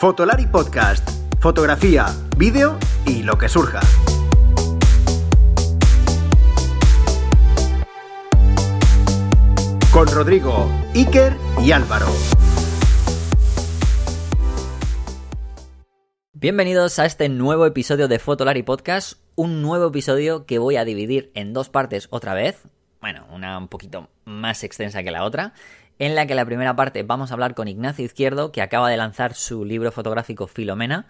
Fotolari Podcast. Fotografía, vídeo y lo que surja. Con Rodrigo, Iker y Álvaro. Bienvenidos a este nuevo episodio de Fotolari Podcast, un nuevo episodio que voy a dividir en dos partes otra vez, bueno, una un poquito más extensa que la otra, en la que la primera parte vamos a hablar con Ignacio Izquierdo, que acaba de lanzar su libro fotográfico Filomena,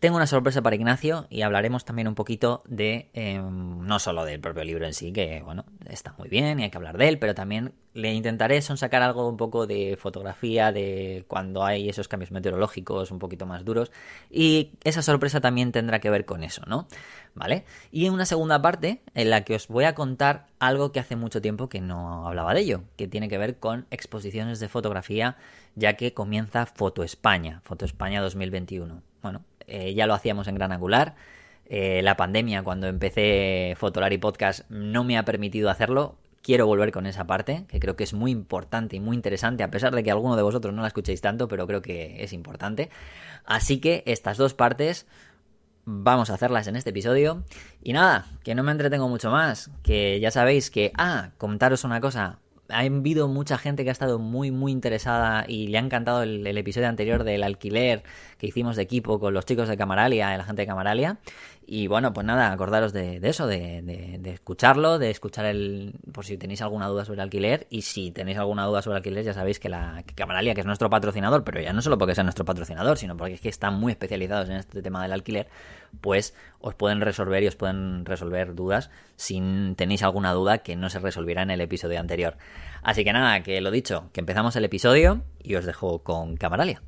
tengo una sorpresa para Ignacio y hablaremos también un poquito de, em, no solo del propio libro en sí, que bueno, está muy bien y hay que hablar de él, pero también le intentaré sacar algo un poco de fotografía, de cuando hay esos cambios meteorológicos un poquito más duros. Y esa sorpresa también tendrá que ver con eso, ¿no? ¿Vale? Y en una segunda parte en la que os voy a contar algo que hace mucho tiempo que no hablaba de ello, que tiene que ver con exposiciones de fotografía, ya que comienza Foto España, Foto España 2021. Bueno, eh, ya lo hacíamos en Gran Angular. Eh, la pandemia, cuando empecé Fotolar y Podcast, no me ha permitido hacerlo. Quiero volver con esa parte, que creo que es muy importante y muy interesante, a pesar de que alguno de vosotros no la escuchéis tanto, pero creo que es importante. Así que estas dos partes vamos a hacerlas en este episodio. Y nada, que no me entretengo mucho más, que ya sabéis que, ah, contaros una cosa, ha habido mucha gente que ha estado muy, muy interesada y le ha encantado el, episodio anterior del alquiler que hicimos de equipo con los chicos de Camaralia, la gente de Camaralia. Y bueno, pues nada, acordaros de, eso, de, escucharlo, de escuchar el. por si tenéis alguna duda sobre alquiler. Y si tenéis alguna duda sobre alquiler, ya sabéis que la Camaralia, que es nuestro patrocinador, pero ya no solo porque sea nuestro patrocinador, sino porque es que están muy especializados en este tema del alquiler, pues os pueden resolver y os pueden resolver dudas si tenéis alguna duda que no se resolviera en el episodio anterior. Así que nada, que lo dicho, que empezamos el episodio y os dejo con Camaralia.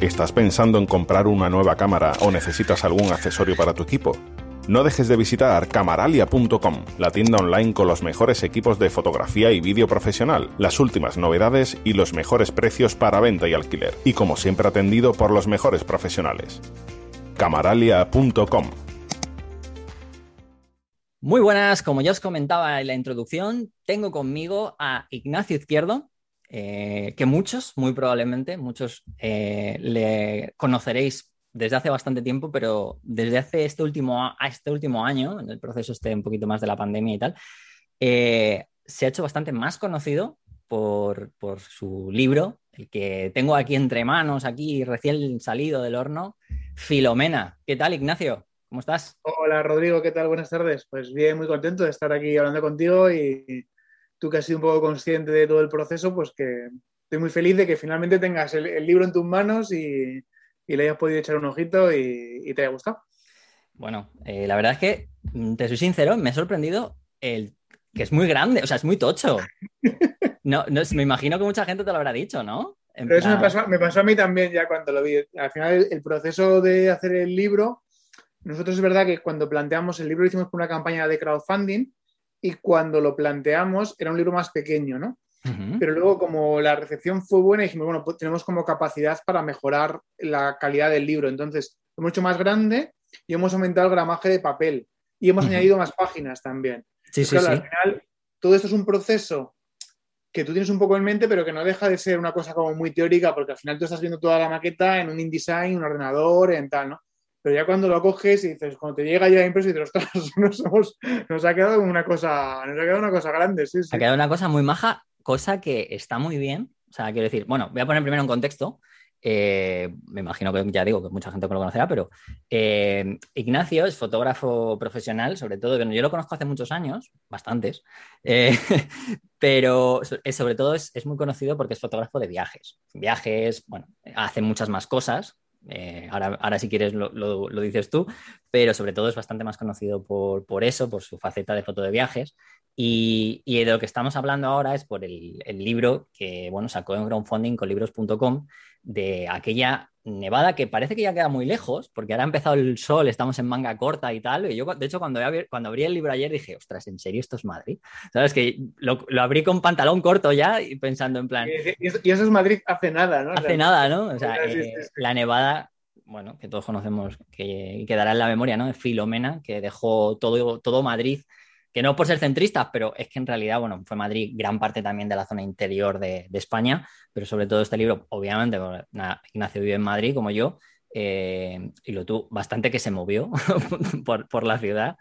¿Estás pensando en comprar una nueva cámara o necesitas algún accesorio para tu equipo? No dejes de visitar camaralia.com, la tienda online con los mejores equipos de fotografía y vídeo profesional, las últimas novedades y los mejores precios para venta y alquiler, y como siempre atendido por los mejores profesionales. camaralia.com Muy buenas, como ya os comentaba en la introducción, tengo conmigo a Ignacio Izquierdo, eh, que muchos, muy probablemente, muchos eh, le conoceréis desde hace bastante tiempo, pero desde hace este último, este último año, en el proceso este un poquito más de la pandemia y tal, eh, se ha hecho bastante más conocido por, por, su libro, el que tengo aquí entre manos, aquí recién salido del horno, Filomena. ¿Qué tal, Ignacio? ¿Cómo estás? Hola, Rodrigo, ¿qué tal? Buenas tardes. Pues bien, muy contento de estar aquí hablando contigo y tú que has sido un poco consciente de todo el proceso, pues que estoy muy feliz de que finalmente tengas el, libro en tus manos y, le hayas podido echar un ojito y, te haya gustado. Bueno, eh, la verdad es que, mm, te soy sincero, me ha sorprendido el que es muy grande, o sea, es muy tocho. No, no, me imagino que mucha gente te lo habrá dicho, ¿no? Pero eso me pasó, me pasó, a mí también ya cuando lo vi. Al final, el, proceso de hacer el libro, nosotros es verdad que cuando planteamos el libro lo hicimos una campaña de crowdfunding y cuando lo planteamos era un libro más pequeño, ¿no? Pero luego como la recepción fue buena, dijimos, bueno, pues tenemos como capacidad para mejorar la calidad del libro. Entonces, es mucho más grande y hemos aumentado el gramaje de papel y hemos añadido más páginas también. Sí, sí, sí. Al final, todo esto es un proceso que tú tienes un poco en mente, pero que no deja de ser una cosa como muy teórica, porque al final tú estás viendo toda la maqueta en un InDesign, un ordenador, en tal, ¿no? Pero ya cuando lo coges y dices, cuando te llega ya impreso y dices, ostras, nos, nos ha quedado una cosa, nos ha quedado una cosa grande, sí, sí. Ha quedado una cosa muy maja, cosa que está muy bien. O sea, quiero decir, bueno, voy a poner primero un contexto. Eh, me imagino que ya digo que mucha gente lo conocerá, pero eh, Ignacio es fotógrafo profesional, sobre todo, que yo lo conozco hace muchos años, bastantes, eh, pero sobre todo es, muy conocido porque es fotógrafo de viajes. Viajes, bueno, hace muchas más cosas, eh, ahora, ahora, si quieres lo, lo, dices tú, pero sobre todo es bastante más conocido por, por eso, por su faceta de foto de viajes. Y, y, de lo que estamos hablando ahora es por el, el libro que bueno, sacó en crowdfunding con libros.com de aquella nevada que parece que ya queda muy lejos, porque ahora ha empezado el sol, estamos en manga corta y tal. Y yo, de hecho, cuando, cuando abrí el libro ayer dije, ostras, ¿en serio esto es Madrid? ¿Sabes? Que lo, lo abrí con pantalón corto ya y pensando en plan. Y eso es Madrid hace nada, ¿no? Hace nada, ¿no? O sea, eh, la nevada, bueno, que todos conocemos, que quedará en la memoria, ¿no? De Filomena, que dejó todo, todo Madrid que no por ser centristas, pero es que en realidad, bueno, fue Madrid gran parte también de la zona interior de, España, pero sobre todo este libro, obviamente, Ignacio vive en Madrid como yo, eh, y lo tuvo bastante que se movió por, la ciudad,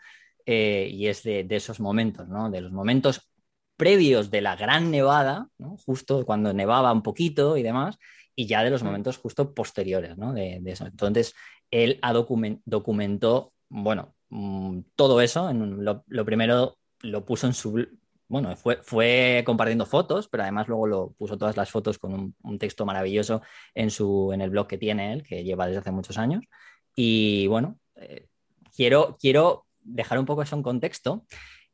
eh, y es de, esos momentos, ¿no? De los momentos previos de la gran nevada, justo cuando nevaba un poquito y demás, y ya de los momentos justo posteriores, ¿no? De, eso. Entonces, él ha documentó, bueno, mm, todo eso. En lo, primero lo puso en su... Bueno, fue, fue, compartiendo fotos, pero además luego lo puso todas las fotos con un, texto maravilloso en, su, en el blog que tiene él, que lleva desde hace muchos años. Y bueno, eh, quiero, quiero dejar un poco eso en contexto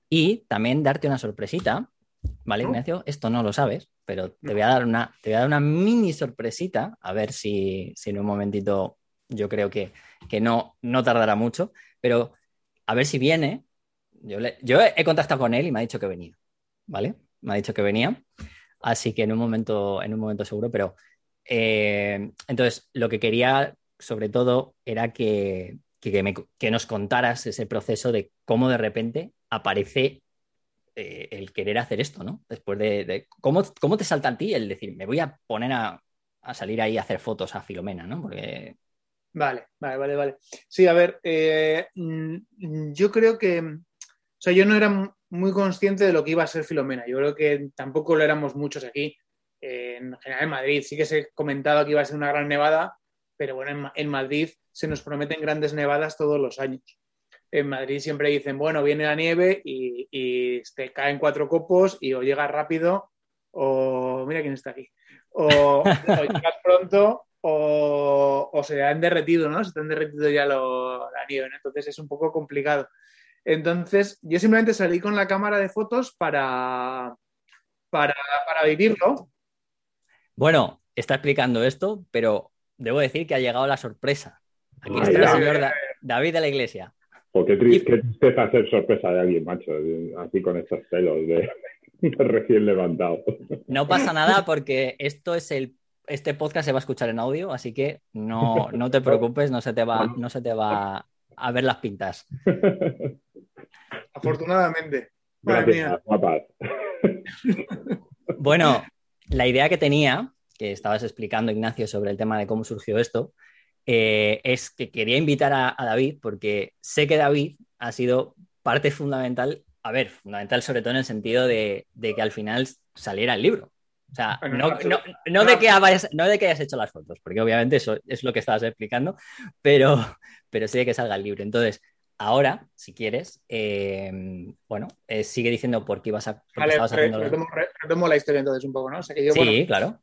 y también darte una sorpresita ¿Vale, Ignacio? Esto no lo sabes, pero te voy a dar una, te voy a dar una mini sorpresita, a ver si, en un momentito yo creo que, no, no tardará mucho, pero a ver si viene. Yo, yo he contactado con él y me ha dicho que venía, ¿vale? Me ha dicho que venía, así que en un momento, en un momento seguro, pero eh, entonces lo que quería sobre todo era que, que nos contaras ese proceso de cómo de repente aparece eh, el querer hacer esto, ¿no? Después de, ¿cómo, ¿cómo, te salta a ti el decir, me voy a poner a, salir ahí a hacer fotos a Filomena, ¿no? Porque... Vale, vale, vale, vale. Sí, a ver, eh, mm, yo creo que, o sea, yo no era muy consciente de lo que iba a ser Filomena. Yo creo que tampoco lo éramos muchos aquí. en general en Madrid sí que se comentaba que iba a ser una gran nevada, pero bueno, en Madrid se nos prometen grandes nevadas todos los años en Madrid siempre dicen, bueno, viene la nieve y, te caen cuatro copos y o llegas rápido o mira quién está aquí. O, llegas pronto o, se han derretido, ¿no? Se te han derretido ya la nieve, Entonces es un poco complicado. Entonces, yo simplemente salí con la cámara de fotos para, para, vivirlo. Bueno, está explicando esto, pero debo decir que ha llegado la sorpresa. Aquí está el señor David de la Iglesia. Porque qué, tristeza hacer sorpresa de alguien, macho, así con estos pelos de, recién levantado. No pasa nada porque esto es el este podcast se va a escuchar en audio, así que no, no te preocupes, no se te va, no se te va a ver las pintas. Afortunadamente. Gracias, bueno, la idea que tenía, que estabas explicando, Ignacio, sobre el tema de cómo surgió esto, eh, es que quería invitar a, David porque sé que David ha sido parte fundamental, a ver, fundamental sobre todo en el sentido de, que al final saliera el libro. O sea, no, de que hayas, no de que hayas hecho las fotos, porque obviamente eso es lo que estabas explicando, pero, pero sí de que salga el libro. Entonces, ahora, si quieres, eh, bueno, eh, sigue diciendo por qué ibas a... Vale, retomo, la historia entonces un poco, ¿no? sí, claro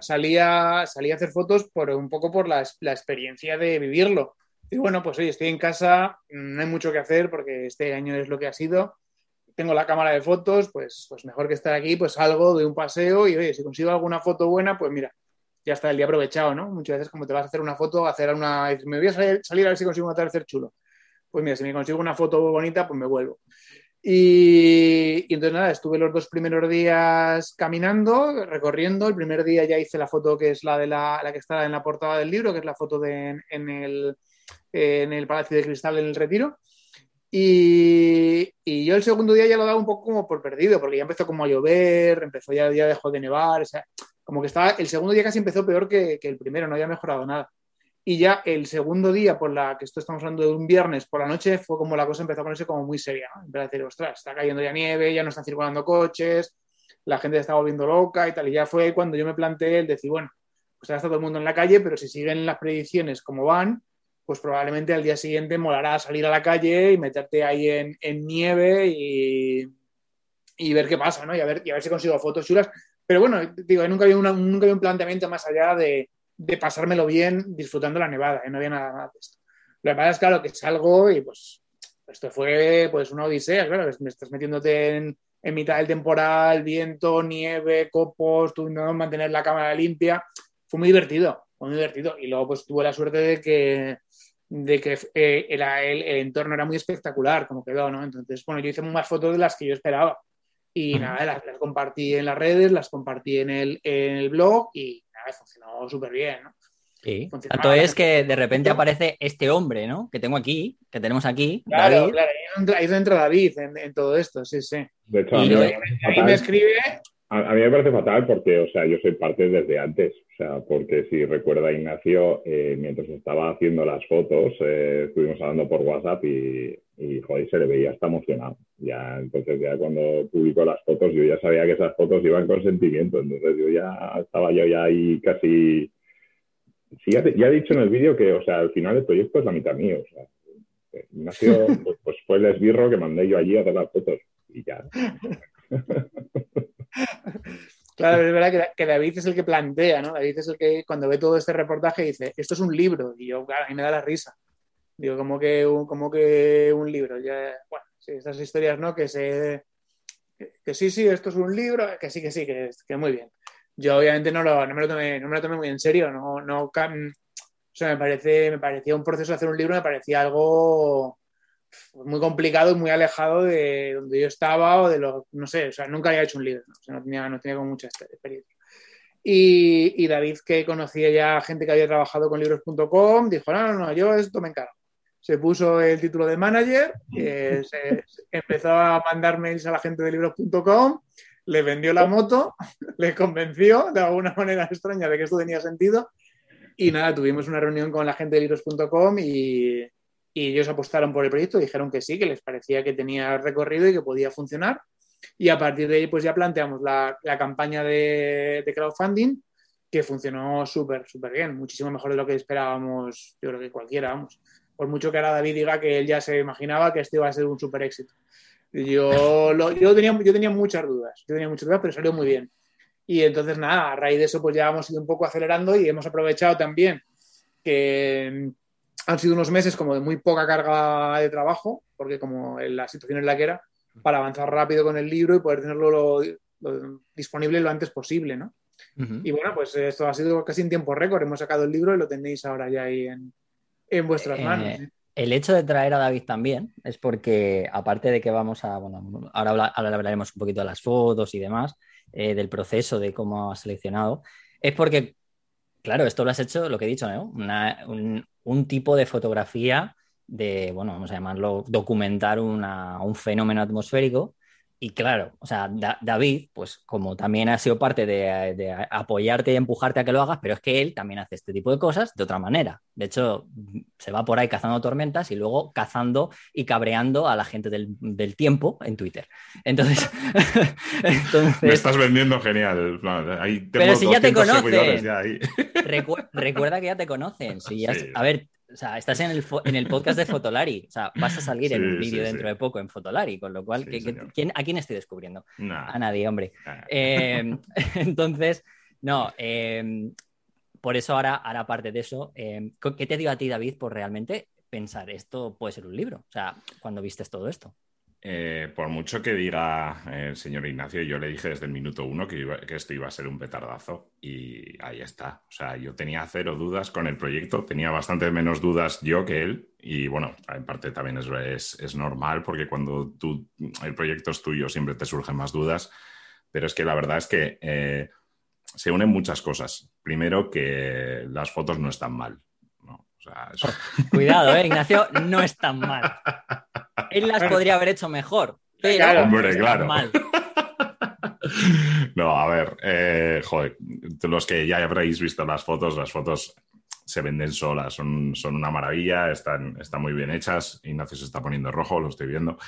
salía, salía a hacer fotos por un poco por la, experiencia de vivirlo. Y bueno, pues oye, estoy en casa, no hay mucho que hacer porque este año es lo que ha sido. Tengo la cámara de fotos, pues, pues mejor que estar aquí, pues salgo de un paseo y oye, si consigo alguna foto buena, pues mira, ya está el día aprovechado, ¿no? Muchas veces como te vas a hacer una foto, hacer una... Me voy a salir, salir a ver si consigo un atardecer chulo. Pues mira, si me consigo una foto bonita, pues me vuelvo. Y, entonces nada, estuve los dos primeros días caminando, recorriendo. El primer día ya hice la foto que es la de la, que está en la portada del libro, que es la foto de, en, el, en el Palacio de Cristal en el Retiro. Y, yo el segundo día ya lo daba un poco como por perdido, porque ya empezó como a llover, empezó ya, ya dejó de nevar, o sea, como que estaba, el segundo día casi empezó peor que, que el primero, no había mejorado nada. Y ya el segundo día, por la que esto estamos hablando de un viernes por la noche, fue como la cosa empezó a ponerse como muy seria. ¿no? Empezó a decir, ostras, está cayendo ya nieve, ya no están circulando coches, la gente se está volviendo loca y tal. Y ya fue cuando yo me planteé el decir, bueno, pues ahora está todo el mundo en la calle, pero si siguen las predicciones como van, pues probablemente al día siguiente molará salir a la calle y meterte ahí en, nieve y, y, ver qué pasa, ¿no? Y a ver, y a ver si consigo fotos chulas. Pero bueno, digo, nunca había, nunca había un planteamiento más allá de, de pasármelo bien disfrutando la nevada, ¿eh? no había nada más de esto. Lo que pasa es, claro, que salgo y pues esto fue pues una odisea, claro, me estás metiéndote en, mitad del temporal, viento, nieve, copos, tú no mantener la cámara limpia. Fue muy divertido, fue muy divertido. Y luego pues tuve la suerte de que, de que eh, el, entorno era muy espectacular como quedó, ¿no? Entonces, bueno, yo hice más fotos de las que yo esperaba. Y nada, las, compartí en las redes, las compartí en el, en el blog y funcionó súper bien, ¿no? Sí, tanto es que de repente aparece este hombre, ¿no? Que tengo aquí, que tenemos aquí, Claro, David. claro, ahí es donde- ahí entra David en, en todo esto, sí, sí. De hecho, a Y Ahí me escribe, a, a mí me parece fatal porque, o sea, yo soy parte desde antes. O sea, porque si recuerda Ignacio, eh, mientras estaba haciendo las fotos, eh, estuvimos hablando por WhatsApp y, y, joder, se le veía hasta emocionado. Ya, entonces ya cuando publicó las fotos, yo ya sabía que esas fotos iban con sentimiento. Entonces yo ya estaba yo ya ahí casi... Sí, ya, ya he dicho en el vídeo que, o sea, al final el proyecto es la mitad mío. O sea, Ignacio, pues, pues fue el esbirro que mandé yo allí a hacer las fotos. Y ya. claro, es verdad que, David es el que plantea, ¿no? David es el que cuando ve todo este reportaje dice, esto es un libro, y yo, claro, a mí me da la risa. Digo, como que un, como que un libro, ya, bueno, sí, estas historias, ¿no? Que se, que, que sí, sí, esto es un libro, que sí, que sí, que, que muy bien. Yo obviamente no, lo, no, me lo tomé, no me lo tomé muy en serio, no, no, o sea, me parece, me parecía un proceso de hacer un libro, me parecía algo muy complicado y muy alejado de donde yo estaba o de lo, no sé, o sea, nunca había hecho un libro, ¿no? O sea, no tenía, no tenía como mucha experiencia. Y, y David, que conocía ya gente que había trabajado con libros.com, dijo, no, no, no, yo esto me encargo. Se puso el título de manager, eh, se empezó a mandar mails a la gente de libros.com, le vendió la moto, le convenció de alguna manera extraña de que esto tenía sentido y nada, tuvimos una reunión con la gente de libros.com y, y ellos apostaron por el proyecto, dijeron que sí, que les parecía que tenía recorrido y que podía funcionar. Y a partir de ahí, pues ya planteamos la, la campaña de, crowdfunding, que funcionó súper, súper bien, muchísimo mejor de lo que esperábamos, yo creo que cualquiera, vamos. Por mucho que ahora David diga que él ya se imaginaba que este iba a ser un súper éxito. Yo, yo, tenía, yo tenía muchas dudas, yo tenía muchas dudas, pero salió muy bien. Y entonces, nada, a raíz de eso, pues ya hemos ido un poco acelerando y hemos aprovechado también que han sido unos meses como de muy poca carga de trabajo, porque como la situación es la que era, para avanzar rápido con el libro y poder tenerlo lo- lo disponible lo antes posible, ¿no? Y bueno, pues esto ha sido casi en tiempo récord. Hemos sacado el libro y lo tenéis ahora ya ahí en, en vuestras Eh, manos. ¿sí? El hecho de traer a David también es porque, aparte de que vamos a, bueno, ahora, ahora hablaremos un poquito de las fotos y demás, eh, del proceso de cómo has seleccionado, es porque, claro, esto lo has hecho, lo que he dicho, ¿no? Una- un, un tipo de fotografía de, bueno, vamos a llamarlo, documentar una- un fenómeno atmosférico. Y claro, o sea, Da- David, pues como también ha sido parte de, de apoyarte y empujarte a que lo hagas, pero es que él también hace este tipo de cosas de otra manera. De hecho, se va por ahí cazando tormentas y luego cazando y cabreando a la gente del, del tiempo en Twitter. Entonces, Me estás vendiendo genial. Ahí tengo Pero si ya te 200 conocen. seguidores ya ahí. recu- recuerda que ya te conocen. Si ya Sí. a ver, o sea, estás en el, en el podcast de Fotolari. O sea, vas a salir en Sí, un vídeo sí, dentro sí. de poco en Fotolari, con lo cual, Sí, ¿qué- qué- señor. quién- ¿a quién estoy descubriendo? Nah, A nadie, hombre. nah. Eh, entonces, no, eh, por eso ahora, ahora aparte de eso, eh, ¿qué te dio a ti, David, por realmente pensar esto puede ser un libro? O sea, cuando vistes todo esto. Eh, por mucho que diga el señor Ignacio, yo le dije desde el minuto uno que, iba- que esto iba a ser un petardazo y ahí está. O sea, yo tenía cero dudas con el proyecto, tenía bastante menos dudas yo que él y bueno, en parte también es, es- es normal porque cuando tú, el proyecto es tuyo siempre te surgen más dudas, pero es que la verdad es que eh, se unen muchas cosas. Primero que las fotos no están mal. ¿no? O sea, eso- Cuidado, eh, Ignacio, no es tan mal. Él las podría haber hecho mejor, pero Claro. no Hombre, claro. mal. No, a ver, eh, joder, los que ya habréis visto las fotos, las fotos se venden solas, son, son una maravilla, están, están muy bien hechas. Ignacio se está poniendo rojo, lo estoy viendo.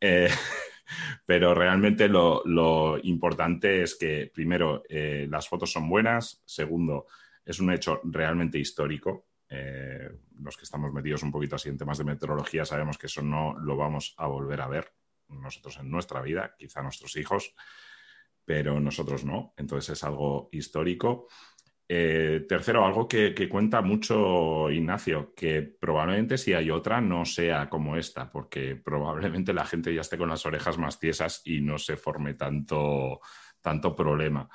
Eh, pero realmente lo, lo importante es que, primero, eh, las fotos son buenas, segundo, es un hecho realmente histórico. Eh, los que estamos metidos un poquito así en temas de meteorología sabemos que eso no lo vamos a volver a ver nosotros en nuestra vida, quizá nuestros hijos pero nosotros no. Entonces es algo histórico. Eh, tercero, algo que, que cuenta mucho Ignacio, que probablemente si hay otra no sea como esta, porque probablemente la gente ya esté con las orejas más tiesas y no se forme tanto, tanto problema.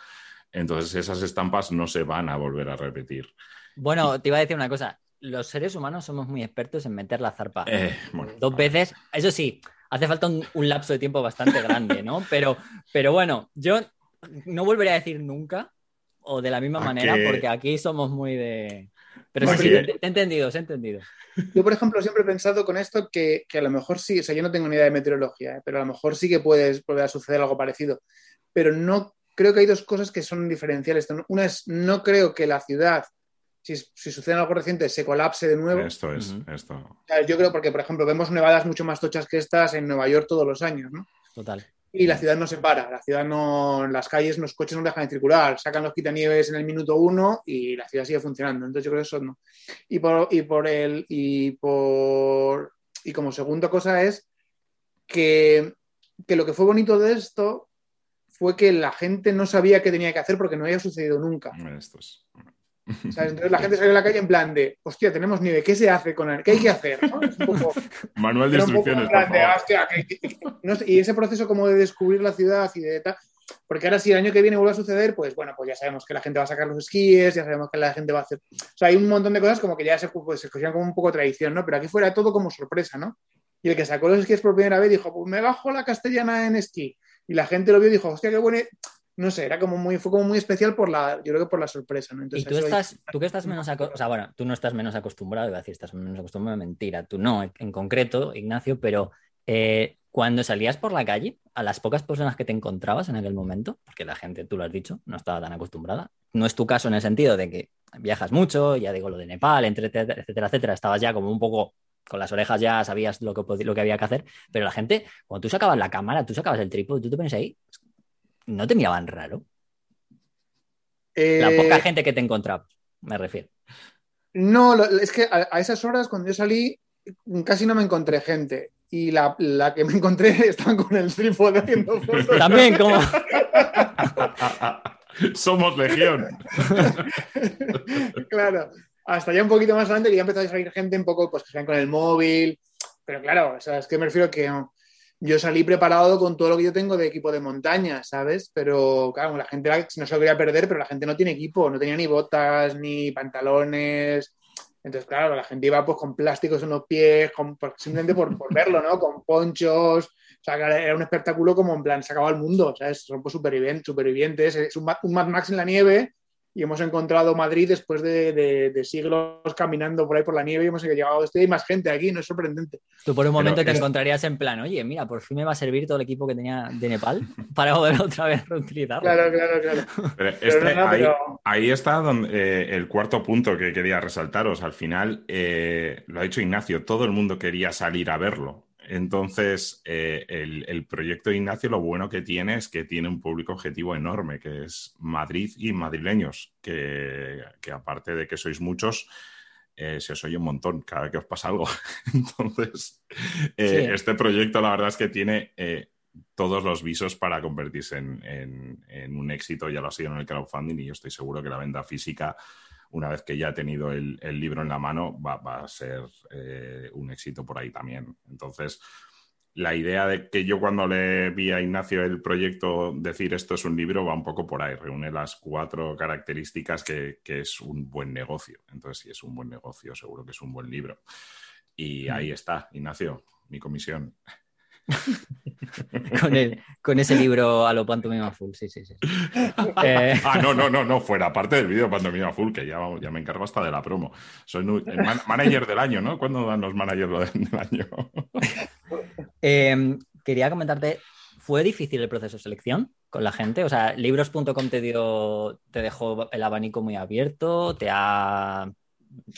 Entonces esas estampas no se van a volver a repetir. Bueno, te iba a decir una cosa. Los seres humanos somos muy expertos en meter la zarpa. Eh, bueno, Dos veces, eso sí, hace falta un, un lapso de tiempo bastante grande, ¿no? Pero, pero bueno, yo no volveré a decir nunca o de la misma ¿A manera porque aquí somos muy de... Pero sí, sí. te, te he entendido, te he entendido. Yo, por ejemplo, siempre he pensado con esto que, que a lo mejor sí, o sea, yo no tengo ni idea de meteorología, ¿eh? pero a lo mejor sí que puede volver a suceder algo parecido. Pero no creo que hay dos cosas que son diferenciales. Una es, no creo que la ciudad, si, si sucede algo reciente, se colapse de nuevo. Esto es, esto. O sea, yo creo, porque, por ejemplo, vemos nevadas mucho más tochas que estas en Nueva York todos los años, ¿no? Total. Y la ciudad no se para, la ciudad no, las calles, los coches no dejan de circular, sacan los quitanieves en el minuto uno y la ciudad sigue funcionando. Entonces yo creo que eso no. Y por, y por el, y por, y como segunda cosa es que, que lo que fue bonito de esto fue que la gente no sabía qué tenía que hacer porque no había sucedido nunca. Esto es. ¿sabes? Entonces la gente salió a la calle en plan de, hostia, tenemos nieve, ¿qué se hace con él? ¿Qué hay que hacer? ¿no? Es un poco, Manual de instrucciones, por de, hostia, que- que- que- no sé, y ese proceso como de descubrir la ciudad y de tal, porque ahora si el año que viene vuelve a suceder, pues bueno, pues ya sabemos que la gente va a sacar los esquíes, ya sabemos que la gente va a hacer, o sea, hay un montón de cosas como que ya se, pues, se como un poco tradición, ¿no? Pero aquí fuera todo como sorpresa, ¿no? Y el que sacó los esquíes por primera vez dijo, pues me bajo la castellana en esquí. Y la gente lo vio y dijo, hostia, qué bueno. No sé, era como muy, fue como muy especial por la, yo creo que por la sorpresa, ¿no? Y Entonces, tú eso- estás, tú que estás menos acostumbrado, o sea, bueno, tú no estás menos acostumbrado, iba a decir, estás menos acostumbrado, mentira, tú no, en concreto, Ignacio, pero eh, cuando salías por la calle, a las pocas personas que te encontrabas en aquel momento, porque la gente, tú lo has dicho, no estaba tan acostumbrada, no es tu caso en el sentido de que viajas mucho, ya digo lo de Nepal, entre- etcétera, etcétera, estabas ya como un poco con las orejas ya sabías lo que, lo que había que hacer, pero la gente, cuando tú sacabas la cámara, tú sacabas el trípode, tú te pones ahí, no te miraban raro. La Eh, poca gente que te encontraba, me refiero. No, es que a, esas horas cuando yo salí casi no me encontré gente. Y la, la que me encontré estaban con el trípode haciendo fotos. También, como. Somos legión. claro, hasta ya un poquito más adelante que ya empezó a salir gente un poco pues que salían con el móvil. Pero claro, o sea, es que me refiero que yo salí preparado con todo lo que yo tengo de equipo de montaña, ¿sabes? Pero claro, la gente no se lo quería perder, pero la gente no tiene equipo, no tenía ni botas, ni pantalones. Entonces, claro, la gente iba pues con plásticos en los pies, con- simplemente por, por verlo, ¿no? Con ponchos. O sea, era un espectáculo como en plan, se acaba el mundo, ¿sabes? Son pues, supervivientes, supervivientes. Es un, un Mad Max en la nieve y hemos encontrado Madrid después de, de- de siglos caminando por ahí por la nieve y hemos llegado. Este, hay más gente aquí, no es sorprendente. Tú por un momento Pero te es- encontrarías en plan, oye, mira, por fin me va a servir todo el equipo que tenía de Nepal para poder otra vez reutilizarlo. Claro, claro, claro. Pero Pero este- no, no, ahí, pero- ahí está donde, eh, el cuarto punto que quería resaltaros. Al final, eh, lo ha dicho Ignacio, todo el mundo quería salir a verlo. Entonces, eh, el, el proyecto de Ignacio lo bueno que tiene es que tiene un público objetivo enorme, que es Madrid y madrileños, que, que aparte de que sois muchos, eh, se os oye un montón cada vez que os pasa algo. Entonces, eh, Sí. este proyecto la verdad es que tiene todos los visos para convertirse en, en- en un éxito, ya lo ha sido en el crowdfunding y yo estoy seguro que la venta física, una vez que ya ha tenido el, el libro en la mano, va, va a ser eh, un éxito por ahí también. Entonces, la idea de que yo cuando le vi a Ignacio el proyecto decir esto es un libro va un poco por ahí, reúne las cuatro características que, que es un buen negocio. Entonces, si es un buen negocio, seguro que es un buen libro. Y ahí está, Ignacio, mi comisión. Con, el- con ese libro a lo pantomima full, sí, sí, sí. Eh, Ah, no, no, no, no, fuera, aparte del vídeo Pantomima Full, que ya, ya me encargo hasta de la promo. Soy el man- manager del año, ¿no? ¿Cuándo dan los managers del del año? eh, quería comentarte, ¿fue difícil el proceso de selección con la gente? O sea, libros.com te dio, te dejó el abanico muy abierto, te ha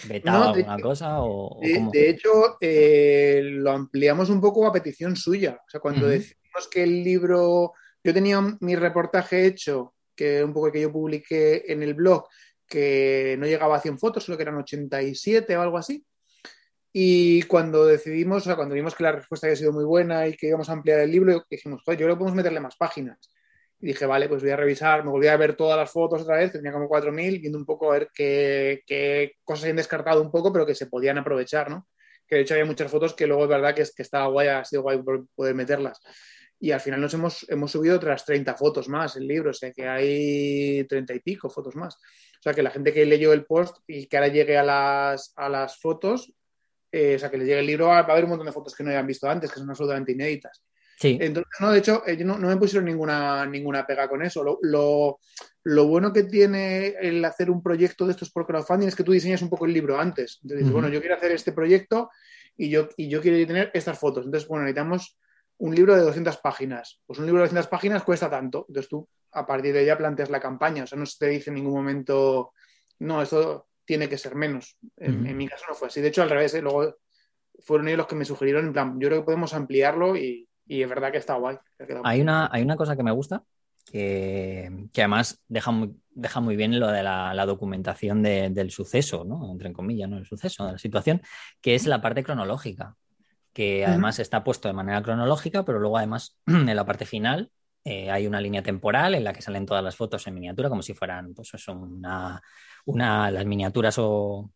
vetado No, de alguna hecho- cosa o, De, hecho, eh, lo ampliamos un poco a petición suya. O sea, cuando decidimos que el libro, yo tenía mi reportaje hecho, que un poco el que yo publiqué en el blog, que no llegaba a 100 fotos, solo que eran 87 o algo así. Y cuando decidimos, o sea, cuando vimos que la respuesta había sido muy buena y que íbamos a ampliar el libro, dijimos, joder, yo creo que podemos meterle más páginas. Y dije, vale, pues voy a revisar, me volví a ver todas las fotos otra vez, tenía como 4.000, viendo un poco a ver qué, qué cosas han descartado un poco, pero que se podían aprovechar, ¿no? Que de hecho había muchas fotos que luego es verdad que, que estaba guay, ha sido guay poder meterlas. Y al final nos hemos, hemos subido otras 30 fotos más el libro, o sea que hay 30 y pico fotos más. O sea que la gente que leyó el post y que ahora llegue a las, a las fotos, eh, o sea que le llegue el libro, va a haber un montón de fotos que no hayan visto antes, que son absolutamente inéditas. Sí. Entonces, no, de hecho, ellos no, no me pusieron ninguna, ninguna pega con eso. Lo, lo- lo bueno que tiene el hacer un proyecto de estos por crowdfunding es que tú diseñas un poco el libro antes. Entonces, dices, bueno, yo quiero hacer este proyecto y yo, y yo quiero tener estas fotos. Entonces, bueno, necesitamos un libro de 200 páginas. Pues un libro de 200 páginas cuesta tanto. Entonces tú, a partir de ella, planteas la campaña. O sea, no se te dice en ningún momento, no, esto tiene que ser menos. En mi caso no fue así. De hecho, al revés, ¿eh? luego fueron ellos los que me sugirieron, en plan, yo creo que podemos ampliarlo y, y es verdad que está guay. Hay una, hay una cosa que me gusta, que, que además deja muy, deja muy bien lo de la, la documentación de- del suceso, ¿no? Entre comillas, ¿no? El suceso, de la situación, que es la parte cronológica, que además está puesto de manera cronológica, pero luego además en la parte final eh, hay una línea temporal en la que salen todas las fotos en miniatura, como si fueran, pues eso, una, una, las miniaturas o,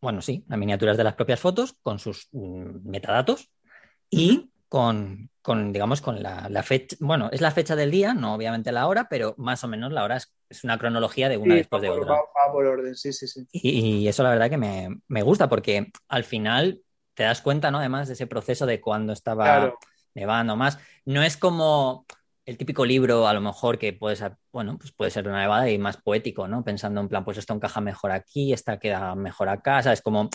bueno, sí, las miniaturas de las propias fotos con sus mm, metadatos y con, con, digamos, con la, la fecha, bueno, es la fecha del día, no obviamente la hora, pero más o menos la hora es, es una cronología de una Sí, después de otra. va- va por orden, sí, sí, sí. Y, y eso la verdad que me, me gusta porque al final te das cuenta, ¿no? Además de ese proceso de cuando estaba Claro. nevando más. No es como el típico libro, a lo mejor, que puede ser, bueno, pues puede ser una nevada y más poético, ¿no? Pensando en plan, pues esto encaja mejor aquí, esta queda mejor acá, ¿sabes? Como,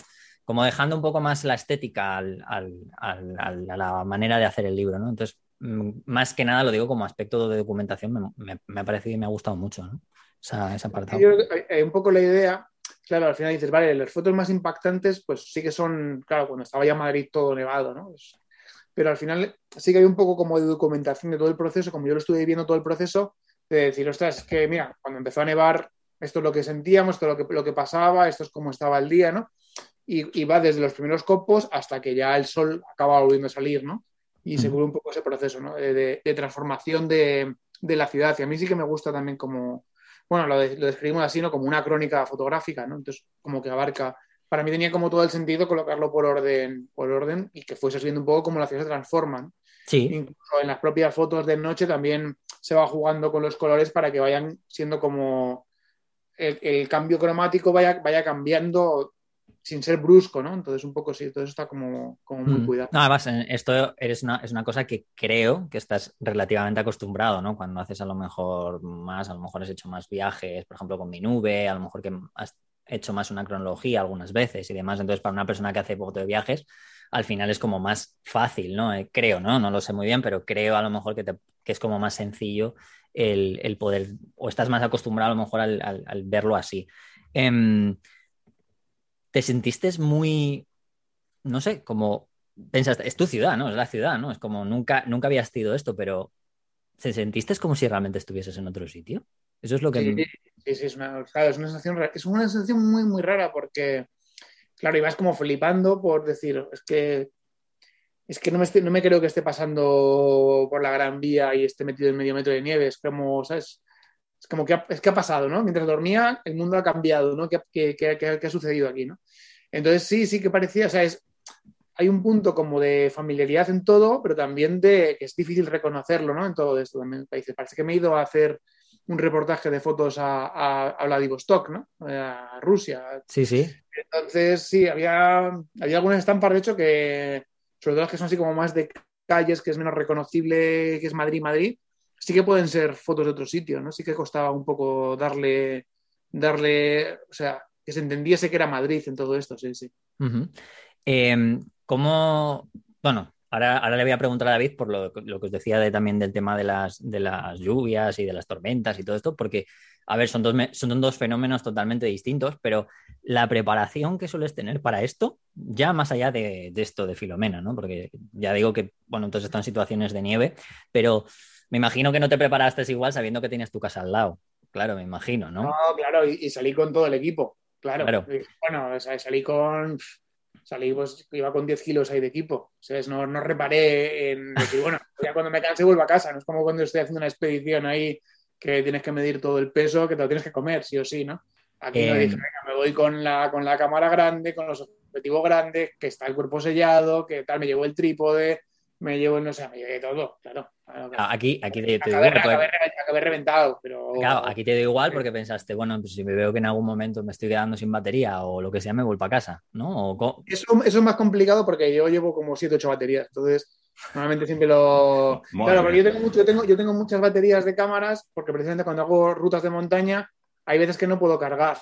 como dejando un poco más la estética al- al- al- a la manera de hacer el libro, ¿no? Entonces, mm, más que nada lo digo como aspecto de documentación, me, me- me ha parecido y me ha gustado mucho, ¿no? Esa, ese apartado. Yo hay- un poco la idea, claro, al final dices, vale, las fotos más impactantes, pues sí que son, claro, cuando estaba ya Madrid todo nevado, ¿no? Es- pero al final sí que hay un poco como de documentación de todo el proceso, como yo lo estuve viviendo todo el proceso, de decir, ostras, es que mira, cuando empezó a nevar, esto es lo que sentíamos, esto es lo que, lo que pasaba, esto es cómo estaba el día, ¿no? Y, y va desde los primeros copos hasta que ya el sol acaba volviendo a salir, ¿no? Y se cubre un poco ese proceso, ¿no? De, de- de transformación de, de la ciudad. Y a mí sí que me gusta también como, bueno, lo, lo describimos así, ¿no? Como una crónica fotográfica, ¿no? Entonces, como que abarca, para mí tenía como todo el sentido colocarlo por orden, por orden y que fueses viendo un poco cómo la ciudad se transforma. ¿no? Sí, Incluso en las propias fotos de noche también se va jugando con los colores para que vayan siendo como el, el cambio cromático vaya, vaya cambiando sin ser brusco, ¿no? Entonces, un poco sí, todo eso está como, como muy Mm. cuidado. No, además, esto eres una, es una cosa que creo que estás relativamente acostumbrado, ¿no? Cuando haces a lo mejor más, a lo mejor has hecho más viajes, por ejemplo, con mi nube, a lo mejor que has hecho más una cronología algunas veces y demás. Entonces, para una persona que hace foto de viajes, al final es como más fácil, ¿no? Eh, creo, ¿no? No lo sé muy bien, pero creo a lo mejor que, te- que es como más sencillo el, el poder, o estás más acostumbrado a lo mejor al, al- al verlo así. Em, ¿Te sentiste muy, no sé, como pensaste, es tu ciudad, ¿no? Es la ciudad, ¿no? Es como nunca, nunca habías sido esto, pero ¿te sentiste como si realmente estuvieses en otro sitio? Eso es lo que... Sí, sí, sí, es una, claro, es una sensación, es una sensación muy, muy rara porque, claro, ibas como flipando por decir, es que, es que no me, estoy- no me creo que esté pasando por la Gran Vía y esté metido en medio metro de nieve, es como, ¿sabes? Es como que ha, es que ha pasado, ¿no? Mientras dormía, el mundo ha cambiado, ¿no? ¿Qué, qué- qué- qué- ha sucedido aquí, ¿no? Entonces sí, sí que parecía, o sea, es, hay un punto como de familiaridad en todo, pero también de que es difícil reconocerlo, ¿no? En todo esto también. Parece, parece que me he ido a hacer un reportaje de fotos a, a, a Vladivostok, ¿no? A Rusia. Sí, sí. Entonces, sí, había, había algunas estampas, de hecho, que, sobre todo las que son así como más de calles, que es menos reconocible, que es Madrid, Madrid, sí que pueden ser fotos de otro sitio, ¿no? Sí que costaba un poco darle, darle, o sea, que se entendiese que era Madrid en todo esto, sí, sí. Eh, ¿cómo, bueno, ahora, ahora le voy a preguntar a David por lo, lo que os decía de, también del tema de las, de las lluvias y de las tormentas y todo esto, porque, a ver, son dos, son dos fenómenos totalmente distintos, pero la preparación que sueles tener para esto, ya más allá de, de esto de Filomena, ¿no? Porque ya digo que, bueno, entonces están situaciones de nieve, pero me imagino que no te preparaste igual sabiendo que tienes tu casa al lado. Claro, me imagino, ¿no? No, claro, y, y salí con todo el equipo, claro. Claro. Y, Bueno, o sea, salí con. Salí, pues, iba con 10 kilos ahí de equipo. ¿sabes? No, no reparé en decir, bueno, ya cuando me canse vuelvo a casa. No es como cuando estoy haciendo una expedición ahí que tienes que medir todo el peso, que te lo tienes que comer, sí o sí, ¿no? Aquí no Eh, dije, venga, me voy con la, con la cámara grande, con los objetivos grandes, que está el cuerpo sellado, que tal, me llevo el trípode, me llevo, no sé, me llevé todo, claro. Claro, claro. Aquí, aquí te, te digo, Acabé, porque- acabé acabé reventado, pero. Claro, aquí te doy igual porque pensaste, bueno, pues si me veo que en algún momento me estoy quedando sin batería o lo que sea, me vuelvo a casa, ¿no? O co- Eso, eso es más complicado porque yo llevo como 7 8 baterías. Entonces, Normalmente siempre lo. Madre claro, porque yo tengo, mucho, yo, tengo, yo tengo muchas baterías de cámaras, porque precisamente cuando hago rutas de montaña, hay veces que no puedo cargar.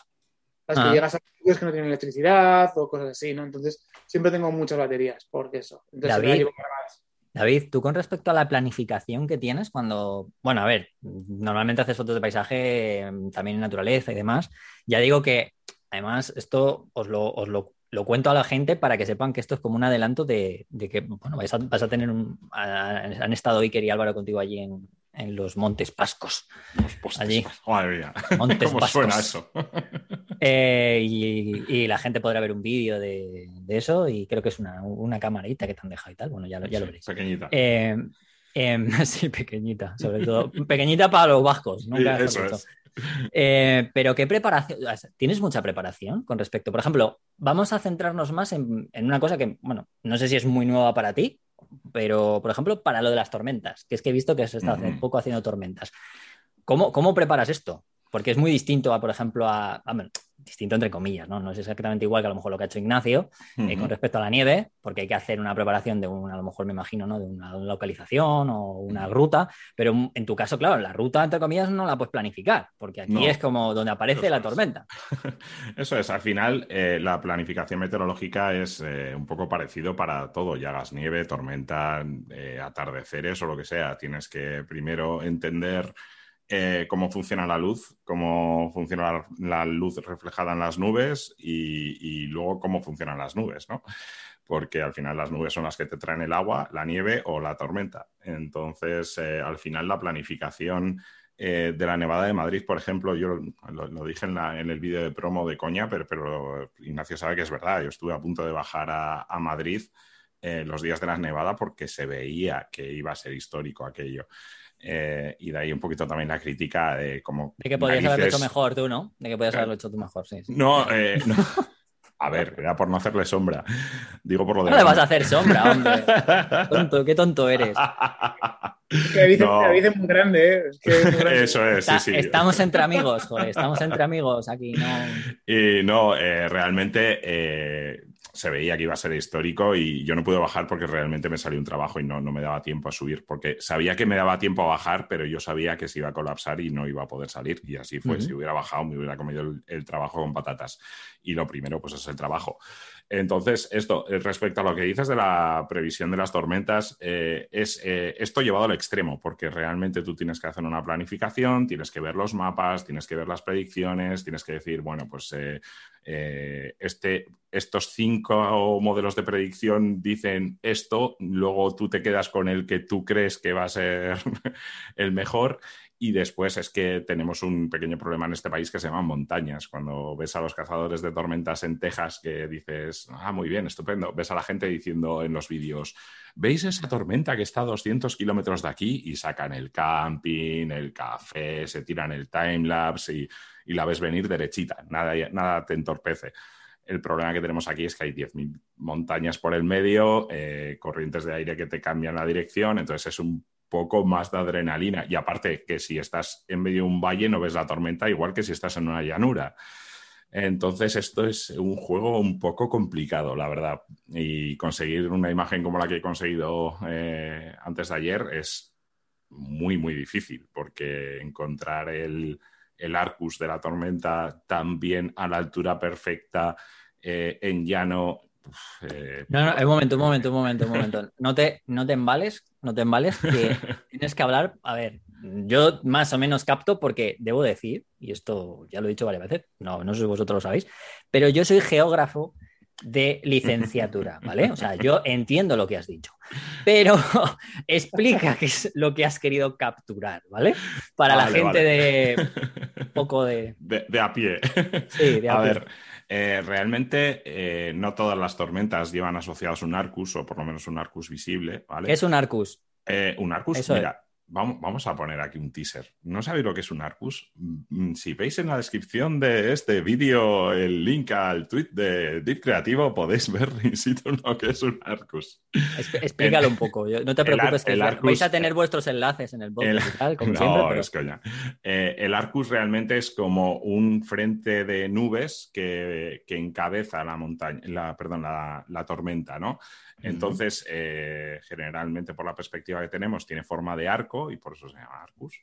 Sabes Ah. que llegas a sitios que no tienen electricidad o cosas así, ¿no? Entonces, siempre tengo muchas baterías, porque eso. Entonces, David. las llevo cargadas. David, tú con respecto a la planificación que tienes cuando, bueno, a ver, normalmente haces fotos de paisaje, em, también en naturaleza y demás. Ya digo que, además, esto os lo, os lo, lo cuento a la gente para que sepan que esto es como un adelanto de, de que, bueno, vais a, vas a tener un... han estado Iker y Álvaro contigo allí en, en los Montes Pascos. Los postes. Allí. Madre mía. Montes ¿Cómo vascos. suena eso? Eh, y, y la gente podrá ver un vídeo de, de eso y creo que es una, una camarita que te han dejado y tal. Bueno, ya lo, ya lo veréis. Pequeñita. Eh, em, sí, pequeñita, sobre todo. Pequeñita para los vascos, nunca Sí, eso es. Eh, pero qué preparación, ¿tienes mucha preparación con respecto? Por ejemplo, vamos a centrarnos más en, en una cosa que, bueno, no sé si es muy nueva para ti, pero por ejemplo, para lo de las tormentas, que es que he visto que se está hace poco haciendo tormentas. ¿Cómo, cómo preparas esto? Porque es muy distinto a, por ejemplo, a, distinto entre comillas, ¿no? No es exactamente igual que a lo mejor lo que ha hecho Ignacio, eh, con respecto a la nieve, porque hay que hacer una preparación de una, a lo mejor me imagino, ¿no? De una localización o una ruta, pero en tu caso, claro, la ruta, entre comillas, no la puedes planificar, porque aquí No. es como donde aparece Eso la es. tormenta. Eso es, al final eh, la planificación meteorológica es eh, un poco parecido para todo, ya hagas nieve, tormenta, atardeceres o lo que sea. Tienes que primero entender eh, cómo funciona la luz, cómo funciona la, la luz reflejada en las nubes y, y luego cómo funcionan las nubes, ¿no? Porque al final las nubes son las que te traen el agua, la nieve o la tormenta. Entonces, eh, al final la planificación eh, de la Nevada de Madrid, por ejemplo, yo lo, lo dije en, la- en el vídeo de promo de coña, pero, pero Ignacio sabe que es verdad. Yo estuve a punto de bajar a, a Madrid eh, los días de la Nevada porque se veía que iba a ser histórico aquello. Eh, y de ahí un poquito también la crítica de cómo... De que podrías haberlo narices- hecho mejor tú, ¿no? De que podrías Claro. haberlo hecho tú mejor, sí. sí. No, eh, no. A ver, era por no hacerle sombra. Digo por lo de... No le vas a hacer sombra, hombre. Tonto, qué tonto eres. No. David es muy grande, ¿eh? Es que es muy grande. Eso es, Está- sí, sí. Estamos entre amigos, joder, estamos entre amigos aquí, no. Y no, eh, realmente eh, se veía que iba a ser histórico y yo no pude bajar porque realmente me salió un trabajo y no, no me daba tiempo a subir, porque sabía que me daba tiempo a bajar, pero yo sabía que se iba a colapsar y no iba a poder salir. Y así fue, si hubiera bajado me hubiera comido el, el trabajo con patatas. Y lo primero, pues es el trabajo. Entonces, esto, eh, respecto a lo que dices de la previsión de las tormentas, eh, es eh, esto llevado al extremo, porque realmente tú tienes que hacer una planificación, tienes que ver los mapas, tienes que ver las predicciones, tienes que decir, bueno, pues este, estos cinco modelos de predicción dicen esto, luego tú te quedas con el que tú crees que va a ser el mejor. Y después es que tenemos un pequeño problema en este país que se llaman montañas. Cuando ves a los cazadores de tormentas en Texas que dices, ah, muy bien, estupendo, ves a la gente diciendo en los vídeos, ¿veis esa tormenta que está a 200 kilómetros de aquí? Y sacan el camping, el café, se tiran el timelapse y, y la ves venir derechita, nada, nada te entorpece. El problema que tenemos aquí es que hay 10.000 montañas por el medio, eh, corrientes de aire que te cambian la dirección, entonces es un poco más de adrenalina. Y aparte que si estás en medio de un valle no ves la tormenta igual que si estás en una llanura. Entonces esto es un juego un poco complicado, la verdad. Y conseguir una imagen como la que he conseguido eh, antes de ayer es muy, muy difícil, porque encontrar el, el Arcus de la tormenta también a la altura perfecta eh, en llano... uf, eh, No, no, un momento, un momento, un momento, un momento. No te, no te embales, no te embales, que tienes que hablar. A ver, yo más o menos capto porque debo decir, y esto ya lo he dicho varias veces, no, no sé si vosotros lo sabéis, pero yo soy geógrafo de licenciatura, ¿vale? O sea, yo entiendo lo que has dicho, pero explica qué es lo que has querido capturar, ¿vale? Para la gente vale. de un poco de... de, de a pie. Sí, de a a pie. ver, eh, realmente eh, no todas las tormentas llevan asociados un Arcus, o por lo menos un Arcus visible, ¿vale? Es un Arcus. Eh, un Arcus, Eso mira, Vamos, a poner aquí un teaser. ¿No sabéis lo que es un Arcus? Mm, si veis en la descripción de este vídeo el link al tweet de Deep Creativo, podéis ver in situ lo que es un Arcus. Explícalo un poco. No te preocupes, que vais a tener vuestros enlaces en el blog. como no, es coña. Eh, el Arcus realmente es como un frente de nubes que, encabeza la montaña, la, perdón, la tormenta, ¿no? Entonces, eh, generalmente por la perspectiva que tenemos, tiene forma de arco y por eso se llama Arcus.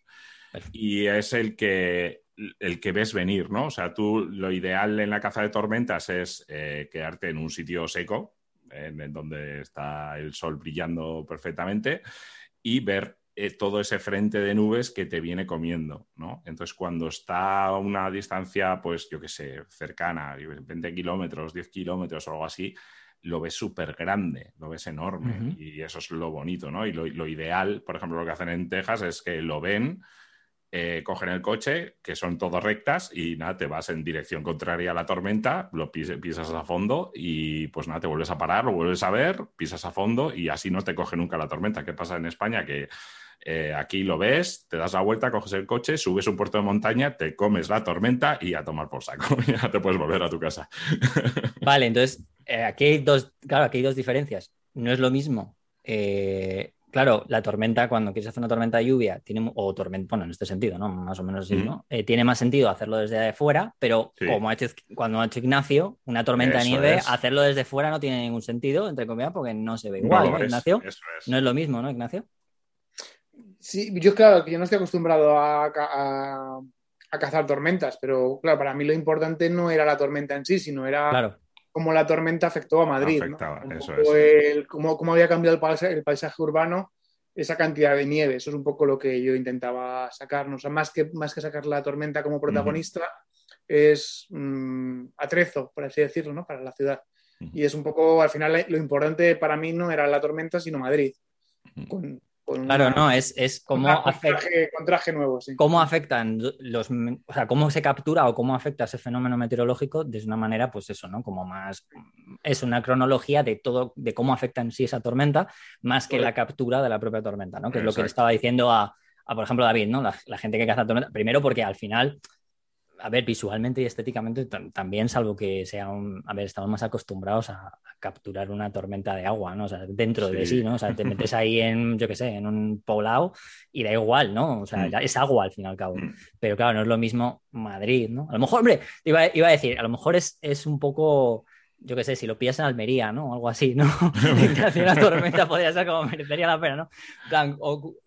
Y es el que, el que ves venir, ¿no? O sea, tú lo ideal en la caza de tormentas es eh, quedarte en un sitio seco, en, donde está el sol brillando perfectamente, y ver eh, todo ese frente de nubes que te viene comiendo, ¿no? Entonces, cuando está a una distancia, pues yo qué sé, cercana, 20 kilómetros, 10 kilómetros o algo así, lo ves súper grande, lo ves enorme y eso es lo bonito, ¿no? Y lo, ideal, por ejemplo, lo que hacen en Texas es que lo ven, eh, cogen el coche, que son todas rectas y nada, te vas en dirección contraria a la tormenta, lo pisas a fondo y pues nada, te vuelves a parar, lo vuelves a ver, pisas a fondo y así no te coge nunca la tormenta. ¿Qué pasa en España? Que eh, aquí lo ves, te das la vuelta, coges el coche, subes un puerto de montaña, te comes la tormenta y a tomar por saco. ya te puedes volver a tu casa. vale, entonces eh, aquí hay dos, claro, aquí hay dos diferencias. No es lo mismo. Eh, claro, la tormenta, cuando quieres hacer una tormenta de lluvia, tiene, o tormenta, bueno, en este sentido, ¿no? Más o menos así, ¿no? tiene más sentido hacerlo desde fuera, pero como ha hecho, cuando ha hecho Ignacio, una tormenta de nieve, hacerlo desde fuera no tiene ningún sentido, entre comillas, porque no se ve igual, Ignacio? No es lo mismo, ¿no, Ignacio? Sí, yo claro, que yo no estoy acostumbrado a, cazar tormentas, pero claro, para mí lo importante no era la tormenta en sí, sino era cómo la tormenta afectó a Madrid. cómo, había cambiado el paisaje, urbano esa cantidad de nieve. Eso es un poco lo que yo intentaba sacarnos. más, que, más que sacar la tormenta como protagonista, es mm, atrezo, por así decirlo, ¿no? para la ciudad. Y es un poco, al final, lo importante para mí no era la tormenta, sino Madrid. Con, claro, no, es, es cómo, traje, nuevo, cómo afectan los, o sea, cómo se captura o cómo afecta ese fenómeno meteorológico de una manera, pues eso, ¿no? Como más, es una cronología de todo, de cómo afecta en sí esa tormenta, más que la captura de la propia tormenta, ¿no? Que es lo que le estaba diciendo a, por ejemplo, David, ¿no? La, la, gente que caza tormenta, primero porque al final a ver, visualmente y estéticamente también, salvo que sea un. A ver, estamos más acostumbrados a, capturar una tormenta de agua, ¿no? O sea, dentro de sí, ¿no? O sea, te metes ahí en, yo qué sé, en un poblado y da igual, ¿no? O sea, mm. es agua al fin y al cabo. Mm. Pero claro, no es lo mismo Madrid, ¿no? A lo mejor, hombre, iba, iba a decir, a lo mejor es, es un poco yo qué sé, si lo pillas en Almería, ¿no? Algo así, ¿no? una tormenta podría ser como merecería la pena, ¿no? plan,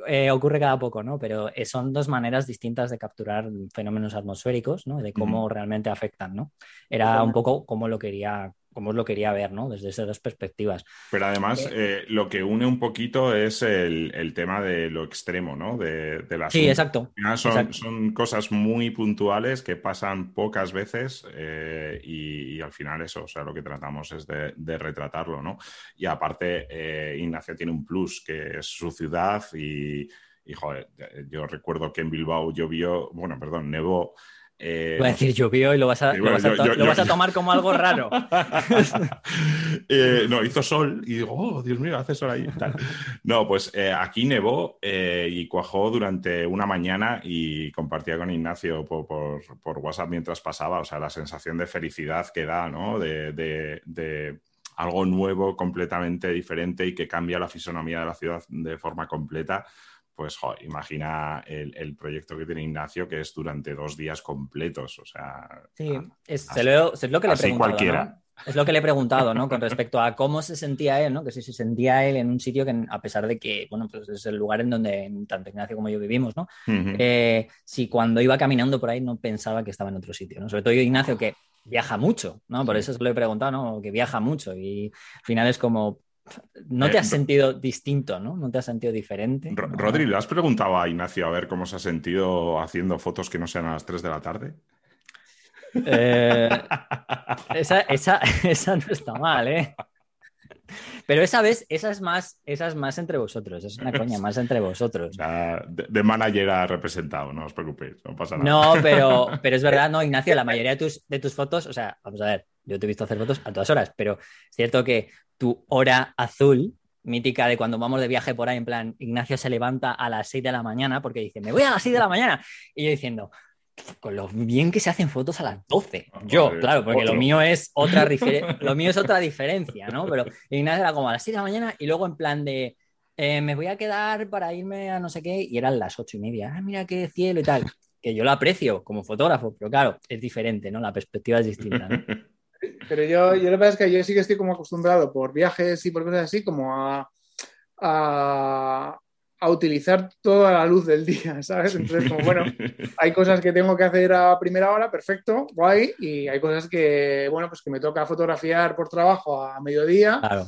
eh, ocurre cada poco, ¿no? Pero eh, son dos maneras distintas de capturar fenómenos atmosféricos, ¿no? De cómo realmente afectan, ¿no? Era un poco como lo quería como lo quería ver, ¿no? Desde esas dos perspectivas. Pero además, eh, lo que une un poquito es el, tema de lo extremo, ¿no? De, de la Sí, exacto. Son, cosas muy puntuales que pasan pocas veces eh, y, al final eso, o sea, lo que tratamos es de, retratarlo, ¿no? Y aparte, eh, Ignacio tiene un plus, que es su ciudad y, y joder, yo recuerdo que en Bilbao llovió, bueno, perdón, nevó eh, Voy a decir llovió y lo vas a, tomar como algo raro. Eh, no, hizo sol y digo, oh, Dios mío, hace sol ahí. No, pues eh, aquí nevó y cuajó durante una mañana y compartía con Ignacio por, WhatsApp mientras pasaba. O sea, la sensación de felicidad que da, ¿no? de algo nuevo, completamente diferente y que cambia la fisonomía de la ciudad de forma completa pues imagina el, proyecto que tiene Ignacio, que es durante dos días completos. O sea. Sí, es, lo, que le he preguntado. Cualquiera. Es lo que le he preguntado, ¿no? Con respecto a cómo se sentía él, ¿no? Que si se sentía él en un sitio que, a pesar de que, bueno, pues es el lugar en donde tanto Ignacio como yo vivimos, ¿no? Eh, si cuando iba caminando por ahí no pensaba que estaba en otro sitio, ¿no? Sobre todo yo, Ignacio, que viaja mucho, ¿no? Por eso se lo he preguntado, ¿no? Que viaja mucho y al final es como, no te has eh, sentido distinto, ¿no? No te has sentido diferente. Rodri, ¿le has preguntado a Ignacio a ver cómo se ha sentido haciendo fotos que no sean a las 3 de la tarde? Eh, esa, no está mal, ¿eh? Pero esa vez, esa es más, esa es más entre vosotros, es una coña más entre vosotros. de, manager ha representado, no os preocupéis, no pasa nada. No, pero, pero es verdad, no, Ignacio, la mayoría de tus, de tus fotos, o sea, vamos a ver, yo te he visto hacer fotos a todas horas, pero es cierto que tu hora azul mítica de cuando vamos de viaje por ahí, en plan, Ignacio se levanta a las 6 de la mañana porque dice, me voy a las 6 de la mañana. Y yo diciendo, con lo bien que se hacen fotos a las 12. Yo, Joder, claro, porque otro. lo mío es otra lo mío es otra diferencia, ¿no? Pero Ignacio era como a las 6 de la mañana y luego en plan de eh, me voy a quedar para irme a no sé qué, y eran las ocho y media. Ah, mira qué cielo y tal. Que yo lo aprecio como fotógrafo, pero claro, es diferente, ¿no? La perspectiva es distinta. ¿no? Pero yo, yo la verdad es que yo sí que estoy como acostumbrado por viajes y por cosas así, como a, a, a utilizar toda la luz del día, ¿sabes? Entonces, como bueno, hay cosas que tengo que hacer a primera hora, perfecto, guay, y hay cosas que, bueno, pues que me toca fotografiar por trabajo a mediodía Claro.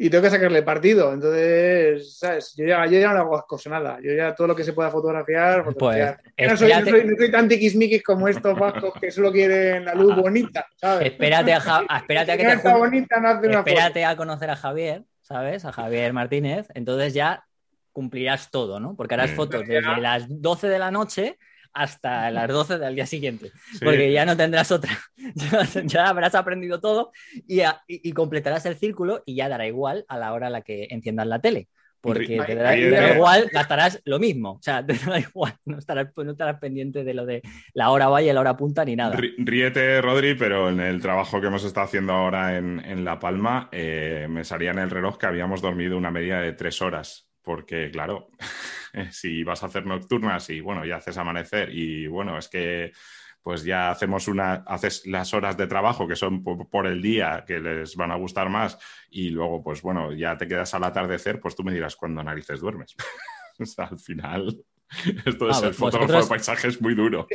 Y tengo que sacarle partido. Entonces, ¿sabes? Yo ya, yo ya no hago cosa nada. Yo ya todo lo que se pueda fotografiar, fotografiar. Pues, no, soy, no, soy, no soy tan tiquismiquis como estos vascos que solo quieren la luz bonita, ¿sabes? Espérate a, Ja- a- espérate a Si que te bonita, no hace una a conocer a Javier, ¿sabes? A Javier Martínez. Entonces ya cumplirás todo, ¿no? Porque harás Sí. fotos desde las 12 de la noche hasta las 12 del día siguiente. Sí. Porque ya no tendrás otra. Ya, habrás aprendido todo y, a- y- y completarás el círculo y ya dará igual a la hora a la que enciendas la tele. Porque te dará, te igual, gastarás lo mismo. O sea, te dará igual. No estarás, no estarás pendiente de lo de la hora vaya, la hora punta ni nada. Ríete, Rodri, pero en el trabajo que hemos estado haciendo ahora en, en La Palma, eh, me salía en el reloj que habíamos dormido una media de tres horas. Porque, claro, si vas a hacer nocturnas y, bueno, ya haces amanecer y, bueno, es que pues ya hacemos una, haces las horas de trabajo que son por, por el día, que les van a gustar más, y luego, pues bueno, ya te quedas al atardecer, pues tú me dirás cuándo narices duermes. o sea, al final, esto de Ah, ser vosotros- fotógrafo de paisaje es muy duro.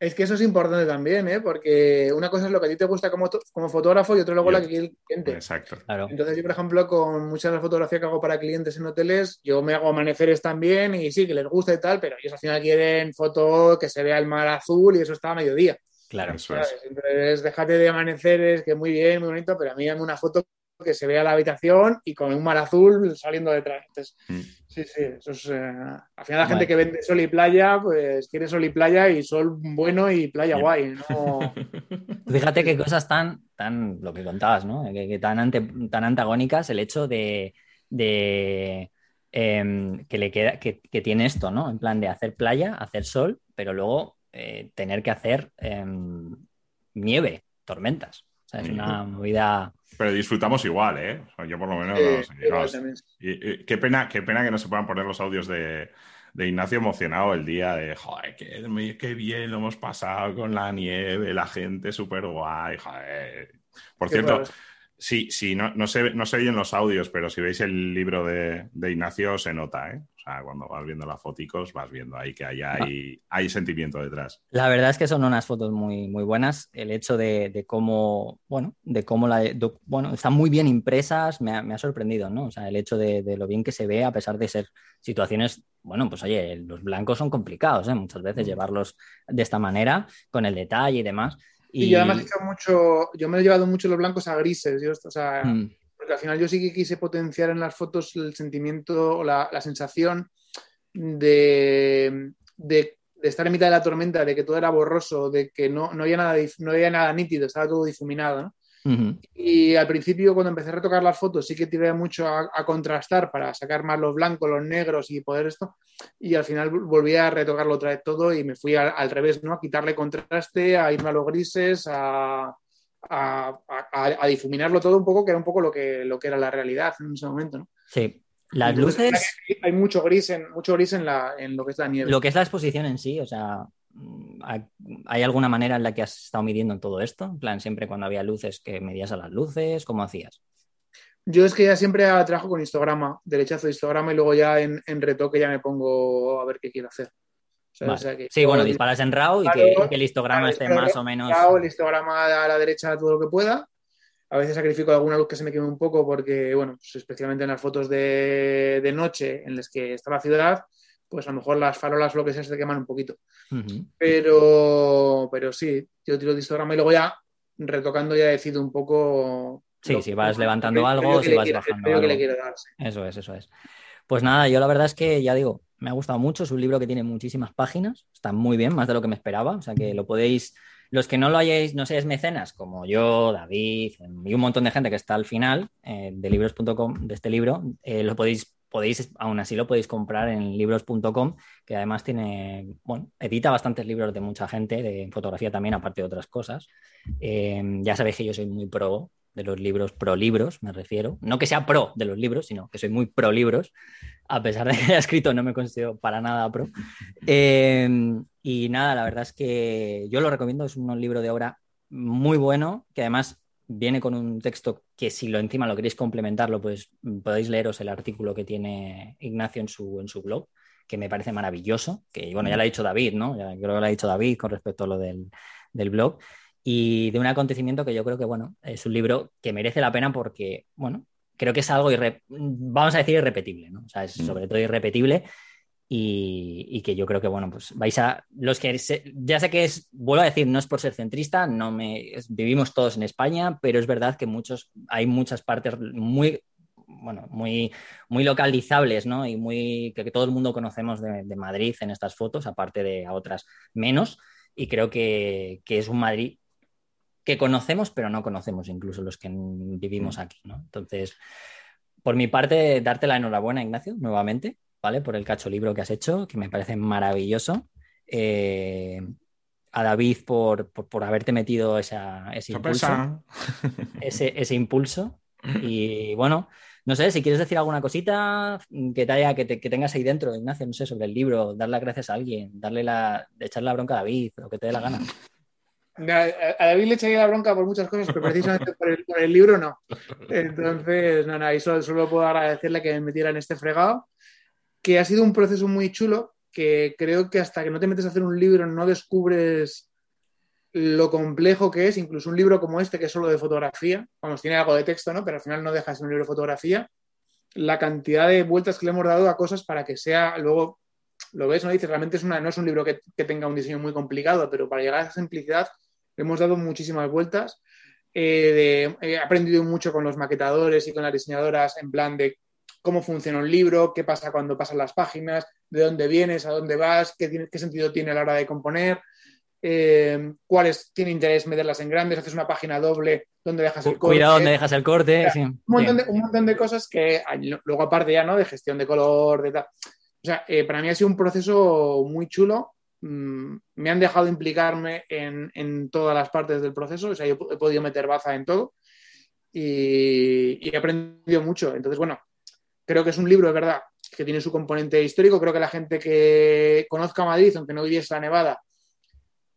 Es que eso es importante también, ¿eh? Porque una cosa es lo que a ti te gusta como, como fotógrafo y otra luego Y la el- que quiere el cliente. Exacto. Claro. Entonces yo, por ejemplo, con mucha de la fotografía que hago para clientes en hoteles, yo me hago amaneceres también y sí, que les gusta y tal, pero ellos al final quieren foto que se vea el mar azul y eso está a mediodía. Claro. Eso es. Entonces, déjate de amaneceres, que muy bien, muy bonito, pero a mí dame una foto que se vea la habitación y con un mar azul saliendo detrás. Entonces, Mm. sí, sí, eso es... eh, Al final la gente que vende sol y playa, pues quiere sol y playa y sol bueno y playa guay, ¿no? Fíjate qué cosas tan, tan, lo que contabas, ¿no? Que, que tan, ante- tan antagónicas el hecho de, de, em, que le queda, que, que tiene esto, ¿no? En plan de hacer playa, hacer sol, pero luego eh, tener que hacer em, nieve, tormentas. O sea, es una movida. Pero disfrutamos igual, ¿eh? O sea, yo por lo menos. Eh, y- y qué, pena, qué pena que no se puedan poner los audios de, de Ignacio emocionado el día de, joder, qué, qué bien lo hemos pasado con la nieve, la gente súper guay, joder. Por Qué cierto, raro. Sí, sí, no, no, se, no se oyen los audios, pero si veis el libro de, de Ignacio se nota, ¿eh? O sea, cuando vas viendo las foticos vas viendo ahí que hay, hay, hay sentimiento detrás. La verdad es que son unas fotos muy, muy buenas. El hecho de, de cómo, bueno, de cómo la, de- bueno, están muy bien impresas, me ha, me ha sorprendido, ¿no? O sea, el hecho de, de lo bien que se ve, a pesar de ser situaciones, bueno, pues oye, los blancos son complicados, ¿eh? Muchas veces llevarlos de esta manera, con el detalle y demás. Y, yo además he hecho mucho, yo me he llevado mucho los blancos a grises, yo, o sea, Mm, porque al final yo sí que quise potenciar en las fotos el sentimiento o la, la sensación de, de- de estar en mitad de la tormenta, de que todo era borroso, de que no, no, había, nada, no había nada nítido, estaba todo difuminado. ¿no? Y al principio, cuando empecé a retocar las fotos, sí que tiré mucho a, a contrastar para sacar más los blancos, los negros y poder esto. Y al final vol- volví a retocarlo otra vez todo y me fui al, al revés, ¿no? A quitarle contraste, a irme a los grises, a, a- difuminarlo todo un poco, que era un poco lo que, lo que era la realidad en ese momento, ¿no? Sí. Las Entonces, luces, Hay mucho gris en, mucho gris en, la, en lo que es la nieve. lo que es la exposición en sí, o sea, ¿hay- ¿hay alguna manera en la que has estado midiendo todo esto? En plan, siempre cuando había luces, que medías a las luces, ¿cómo hacías? Yo es que ya siempre trabajo con histograma, derechazo de histograma y luego ya en, en retoque ya me pongo a ver qué quiero hacer. O sea, Vale. o sea que Sí, bueno, disparas en RAW y que, el histograma esté más o menos. El histograma a la derecha todo lo que pueda. A veces sacrifico alguna luz que se me queme un poco porque, bueno, pues especialmente en las fotos de, de noche en las que está la ciudad, pues a lo mejor las farolas o lo que sea se te queman un poquito. Pero, pero sí, yo tiro de histograma y luego ya retocando ya decido un poco... Sí, lo- si vas lo- levantando el algo si le vas quiero- el bajando que le algo. dar, sí. Eso es, eso es. Pues nada, yo la verdad es que ya digo, me ha gustado mucho. Es un libro que tiene muchísimas páginas, está muy bien, más de lo que me esperaba. O sea que lo podéis Los que no lo hayáis, no seáis mecenas, como yo, David y un montón de gente que está al final eh, de libros.com, de este libro, eh, lo podéis, podéis, aún así lo podéis comprar en libros.com, que además tiene, bueno, edita bastantes libros de mucha gente, de fotografía también, aparte de otras cosas. Eh, ya sabéis que yo soy muy pro de los libros pro libros, me refiero. No que sea pro de los libros, sino que soy muy pro libros. A pesar de que haya escrito, no me considero para nada pro. Em, y nada, la verdad es que yo lo recomiendo, es un libro de obra muy bueno, que además viene con un texto que si lo encima lo queréis complementarlo, pues podéis leeros el artículo que tiene Ignacio en su, en su blog, que me parece maravilloso, que bueno, ya lo ha dicho David, ¿no? Ya creo que lo ha dicho David con respecto a lo del, del blog y de un acontecimiento que yo creo que, bueno, es un libro que merece la pena porque, bueno, creo que es algo, vamos a decir, irrepetible, ¿no? O sea, es mm. sobre todo irrepetible y, que yo creo que, bueno, pues vais a, los que, ya sé que es, vuelvo a decir, no es por ser centrista, no me, vivimos todos en España, pero es verdad que muchos, hay muchas partes muy, bueno, muy, muy localizables, ¿no? Y muy, que, todo el mundo conocemos de, de, Madrid en estas fotos, aparte de a otras menos, y creo que, que es un Madrid que conocemos, pero no conocemos incluso los que vivimos mm. aquí, ¿no? Entonces, por mi parte, darte la enhorabuena, Ignacio, nuevamente, ¿vale? Por el cacho libro que has hecho, que me parece maravilloso. Eh, a David por, haberte metido esa, ese, impulso, ese, impulso. Y bueno, no sé, si quieres decir alguna cosita que, te que, que, tengas ahí dentro, Ignacio, no sé, sobre el libro, darle las gracias a alguien, darle la, echar la bronca a David, lo que te dé la gana. A David le echaría la bronca por muchas cosas, pero precisamente por el, libro no. Entonces, no, no, y solo, puedo agradecerle que me metiera en este fregado, que ha sido un proceso muy chulo, que creo que hasta que no te metes a hacer un libro no descubres lo complejo que es, incluso un libro como este, que es solo de fotografía, vamos, tiene algo de texto, ¿no? Pero al final no deja de un libro de fotografía. La cantidad de vueltas que le hemos dado a cosas para que sea, luego lo ves, ¿no? Dices, realmente es una, no es un libro que, que tenga un diseño muy complicado, pero para llegar a esa simplicidad hemos dado muchísimas vueltas. Eh, he aprendido mucho con los maquetadores y con las diseñadoras en plan de cómo funciona un libro, qué pasa cuando pasan las páginas, de dónde vienes, a dónde vas, qué, qué sentido tiene a la hora de componer, eh, cuáles tiene interés meterlas en grandes, haces una página doble, dónde dejas el corte. Cuidado dónde dejas el corte. un, montón de, cosas que luego aparte ya, ¿no? De gestión de color, de tal. O sea, eh, para mí ha sido un proceso muy chulo Mm, me han dejado implicarme en, todas las partes del proceso, o sea, yo he podido meter baza en todo y, he aprendido mucho. Entonces, bueno, creo que es un libro, es verdad, que tiene su componente histórico. Creo que la gente que conozca Madrid, aunque no viviese la Nevada,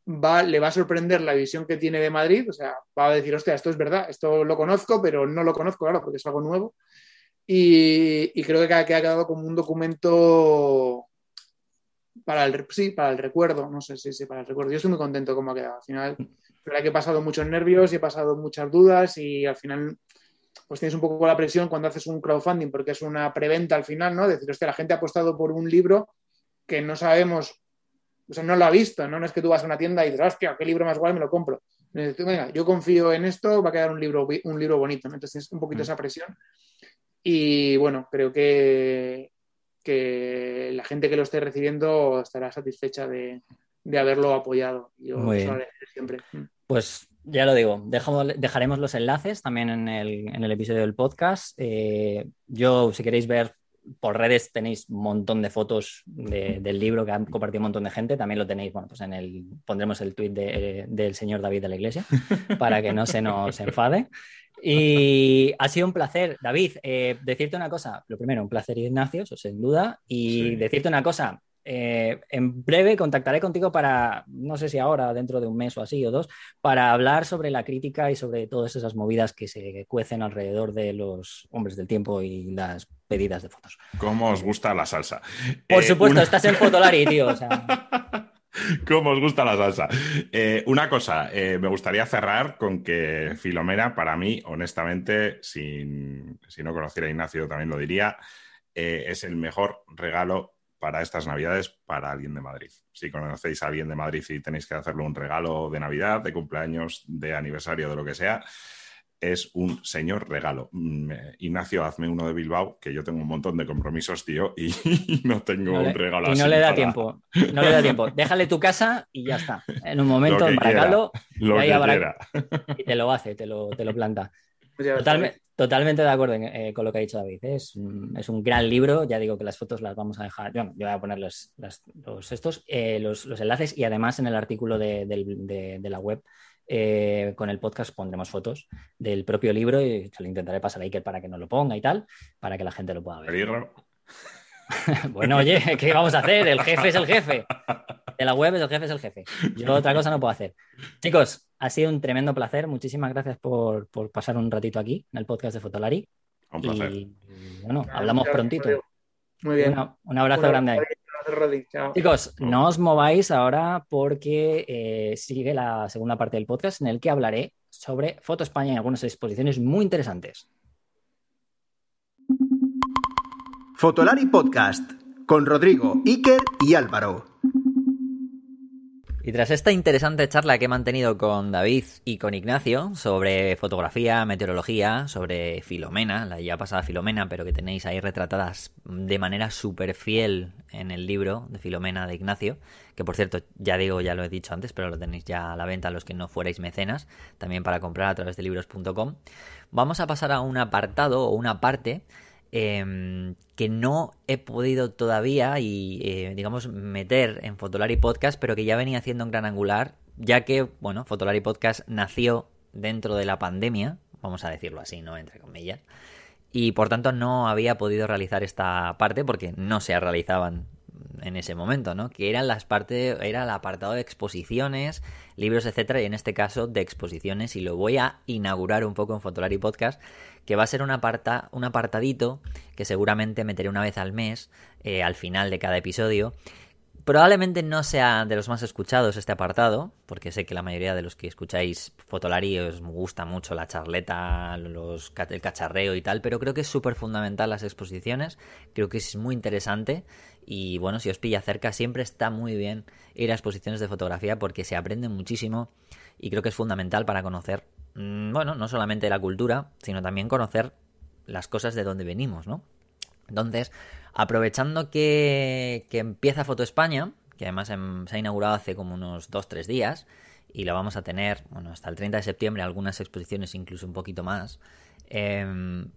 va, le va a sorprender la visión que tiene de Madrid. O sea, va a decir, hostia, esto es verdad, esto lo conozco, pero no lo conozco, claro, porque es algo nuevo. Y, creo que ha quedado como un documento para el, sí, para el recuerdo, no sé, sí, sí, para el recuerdo. Yo estoy muy contento cómo ha quedado. Al final, verdad que he pasado muchos nervios y he pasado muchas dudas y al final, pues tienes un poco la presión cuando haces un crowdfunding porque es una preventa al final, ¿no? Decir, hostia, la gente ha apostado por un libro que no sabemos, o sea, no lo ha visto, ¿no? No es que tú vas a una tienda y dices, hostia, qué libro más guay, me lo compro. Venga, yo confío en esto, va a quedar un libro, un libro bonito, Entonces tienes un poquito mm. esa presión. Y bueno, creo que que la gente que lo esté recibiendo estará satisfecha de, haberlo apoyado. Yo siempre. Mm. Pues ya lo digo, dejaremos los enlaces también en el, episodio del podcast. Eh, yo, si queréis ver por redes, tenéis un montón de fotos del libro que han compartido un montón de gente. También lo tenéis, bueno, pues en el, pondremos el tweet del señor David de la Iglesia para que no se nos enfade. Y ha sido un placer, David, eh, decirte una cosa. Lo primero, un placer, Ignacio, eso sin duda. Y decirte una cosa. Eh, en breve contactaré contigo para, no sé si ahora, dentro de un mes o así o dos, para hablar sobre la crítica y sobre todas esas movidas que se cuecen alrededor de los hombres del tiempo y las pedidas de fotos. ¿Cómo os gusta la salsa? Por eh, supuesto, estás en Fotolari, tío. O sea... ¿Cómo os gusta la salsa? Eh, una cosa, eh, me gustaría cerrar con que Filomena, para mí, honestamente, si no conociera a Ignacio, también lo diría, eh, es el mejor regalo para estas Navidades para alguien de Madrid. Si conocéis a alguien de Madrid y tenéis que hacerle un regalo de Navidad, de cumpleaños, de aniversario, de lo que sea, es un señor regalo. Mm, eh, Ignacio, hazme uno de Bilbao, que yo tengo un montón de compromisos, tío, y no tengo un regalo y así. no le da para- tiempo. No le da tiempo. Déjale tu casa y ya está. En un momento, Lo que embaracalo Lo y ahí que quiera. y te lo hace, te lo, te lo planta. Pues totalmente de acuerdo en- eh, con lo que ha dicho David. ¿eh? Es, un, es un gran libro. Ya digo que las fotos las vamos a dejar. Yo, yo voy a poner los, las- los estos, eh, los, los enlaces y además en el artículo de, de- de la web eh, con el podcast pondremos fotos del propio libro y se lo intentaré pasar a Iker para que nos lo ponga y tal, para que la gente lo pueda ver. Bueno, oye, ¿qué vamos a hacer? El jefe es el jefe. De la web es el jefe es el jefe. Yo otra cosa no puedo hacer. Chicos, ha sido un tremendo placer. Muchísimas gracias por, por pasar un ratito aquí en el podcast de Fotolari. Un placer. Y, y, bueno, hablamos prontito. Muy bien. Una- un abrazo Un grande. ahí. abrazo, Rodri. Chao. Chicos, no os mováis ahora porque eh, sigue la segunda parte del podcast en el que hablaré sobre Foto España y algunas exposiciones muy interesantes. Fotolari Podcast con Rodrigo, Iker y Álvaro. Y tras esta interesante charla que he mantenido con David y con Ignacio sobre fotografía, meteorología, sobre Filomena, la ya pasada Filomena, pero que tenéis ahí retratadas de manera súper fiel en el libro de Filomena de Ignacio, que por cierto, ya digo, ya lo he dicho antes, pero lo tenéis ya a la venta los que no fuerais mecenas, también para comprar a través de libros.com. Vamos a pasar a un apartado o una parte eh, que no he podido todavía y eh, digamos meter en Fotolari Podcast, pero que ya venía haciendo en Gran Angular, ya que, bueno, Fotolari Podcast nació dentro de la pandemia, vamos a decirlo así, ¿no? Entre comillas. Y por tanto no había podido realizar esta parte porque no se realizaban en ese momento, ¿no? Que eran las partes, era el apartado de exposiciones, libros, etcétera, y en este caso de exposiciones, y lo voy a inaugurar un poco en Fotolari Podcast, que va a ser un, aparta, un apartadito que seguramente meteré una vez al mes, eh, al final de cada episodio. Probablemente no sea de los más escuchados este apartado, porque sé que la mayoría de los que escucháis Fotolari os gusta mucho la charleta, los, el cacharreo y tal, pero creo que es súper fundamental las exposiciones, creo que es muy interesante y bueno, si os pilla cerca siempre está muy bien ir a exposiciones de fotografía porque se aprende muchísimo y creo que es fundamental para conocer, bueno, no solamente la cultura, sino también conocer las cosas de donde venimos, ¿no? Entonces, aprovechando que, que empieza Foto España, que además em, se ha inaugurado hace como unos 2-3 días, y lo vamos a tener, bueno, hasta el 30 de septiembre, algunas exposiciones incluso un poquito más, eh,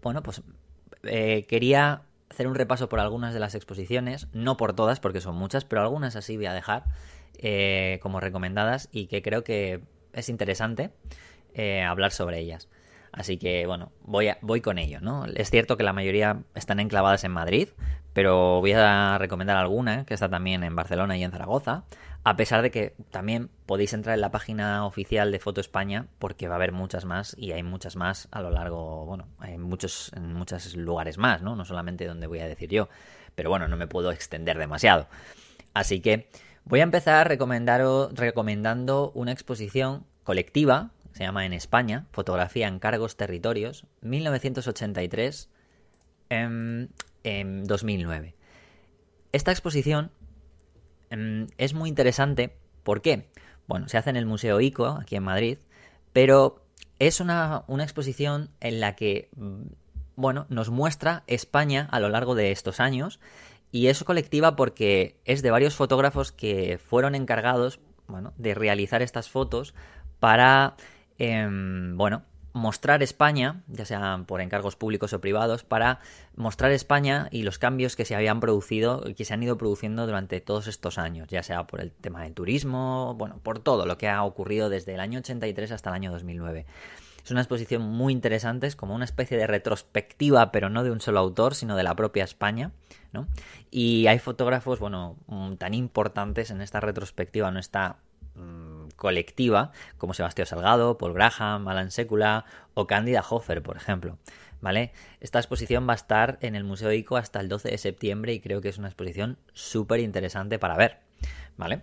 bueno, pues eh, quería hacer un repaso por algunas de las exposiciones, no por todas, porque son muchas, pero algunas así voy a dejar eh, como recomendadas y que creo que es interesante eh, hablar sobre ellas. Así que bueno, voy, a, voy con ello, ¿no? Es cierto que la mayoría están enclavadas en Madrid, pero voy a recomendar alguna que está también en Barcelona y en Zaragoza, a pesar de que también podéis entrar en la página oficial de Foto España porque va a haber muchas más y hay muchas más a lo largo, bueno, hay muchos en muchos lugares más, ¿no? No solamente donde voy a decir yo, pero bueno, no me puedo extender demasiado. Así que voy a empezar recomendando una exposición colectiva se llama En España, Fotografía en Cargos Territorios, 1983 en, en 2009. Esta exposición eh, es muy interesante, ¿por qué? Bueno, se hace en el Museo ICO, aquí en Madrid, pero es una, una exposición en la que, bueno, nos muestra España a lo largo de estos años y es colectiva porque es de varios fotógrafos que fueron encargados, bueno, de realizar estas fotos para eh, bueno, mostrar España, ya sean por encargos públicos o privados, para mostrar España y los cambios que se habían producido que se han ido produciendo durante todos estos años, ya sea por el tema del turismo, bueno, por todo lo que ha ocurrido desde el año 83 hasta el año 2009. Es una exposición muy interesante, es como una especie de retrospectiva, pero no de un solo autor, sino de la propia España, ¿no? Y hay fotógrafos, bueno, tan importantes en esta retrospectiva, no está colectiva, como Sebastián Salgado, Paul Graham, Alan Sekula o Cándida Hofer, por ejemplo. ¿Vale? Esta exposición va a estar en el Museo ICO hasta el 12 de septiembre y creo que es una exposición súper interesante para ver. ¿Vale?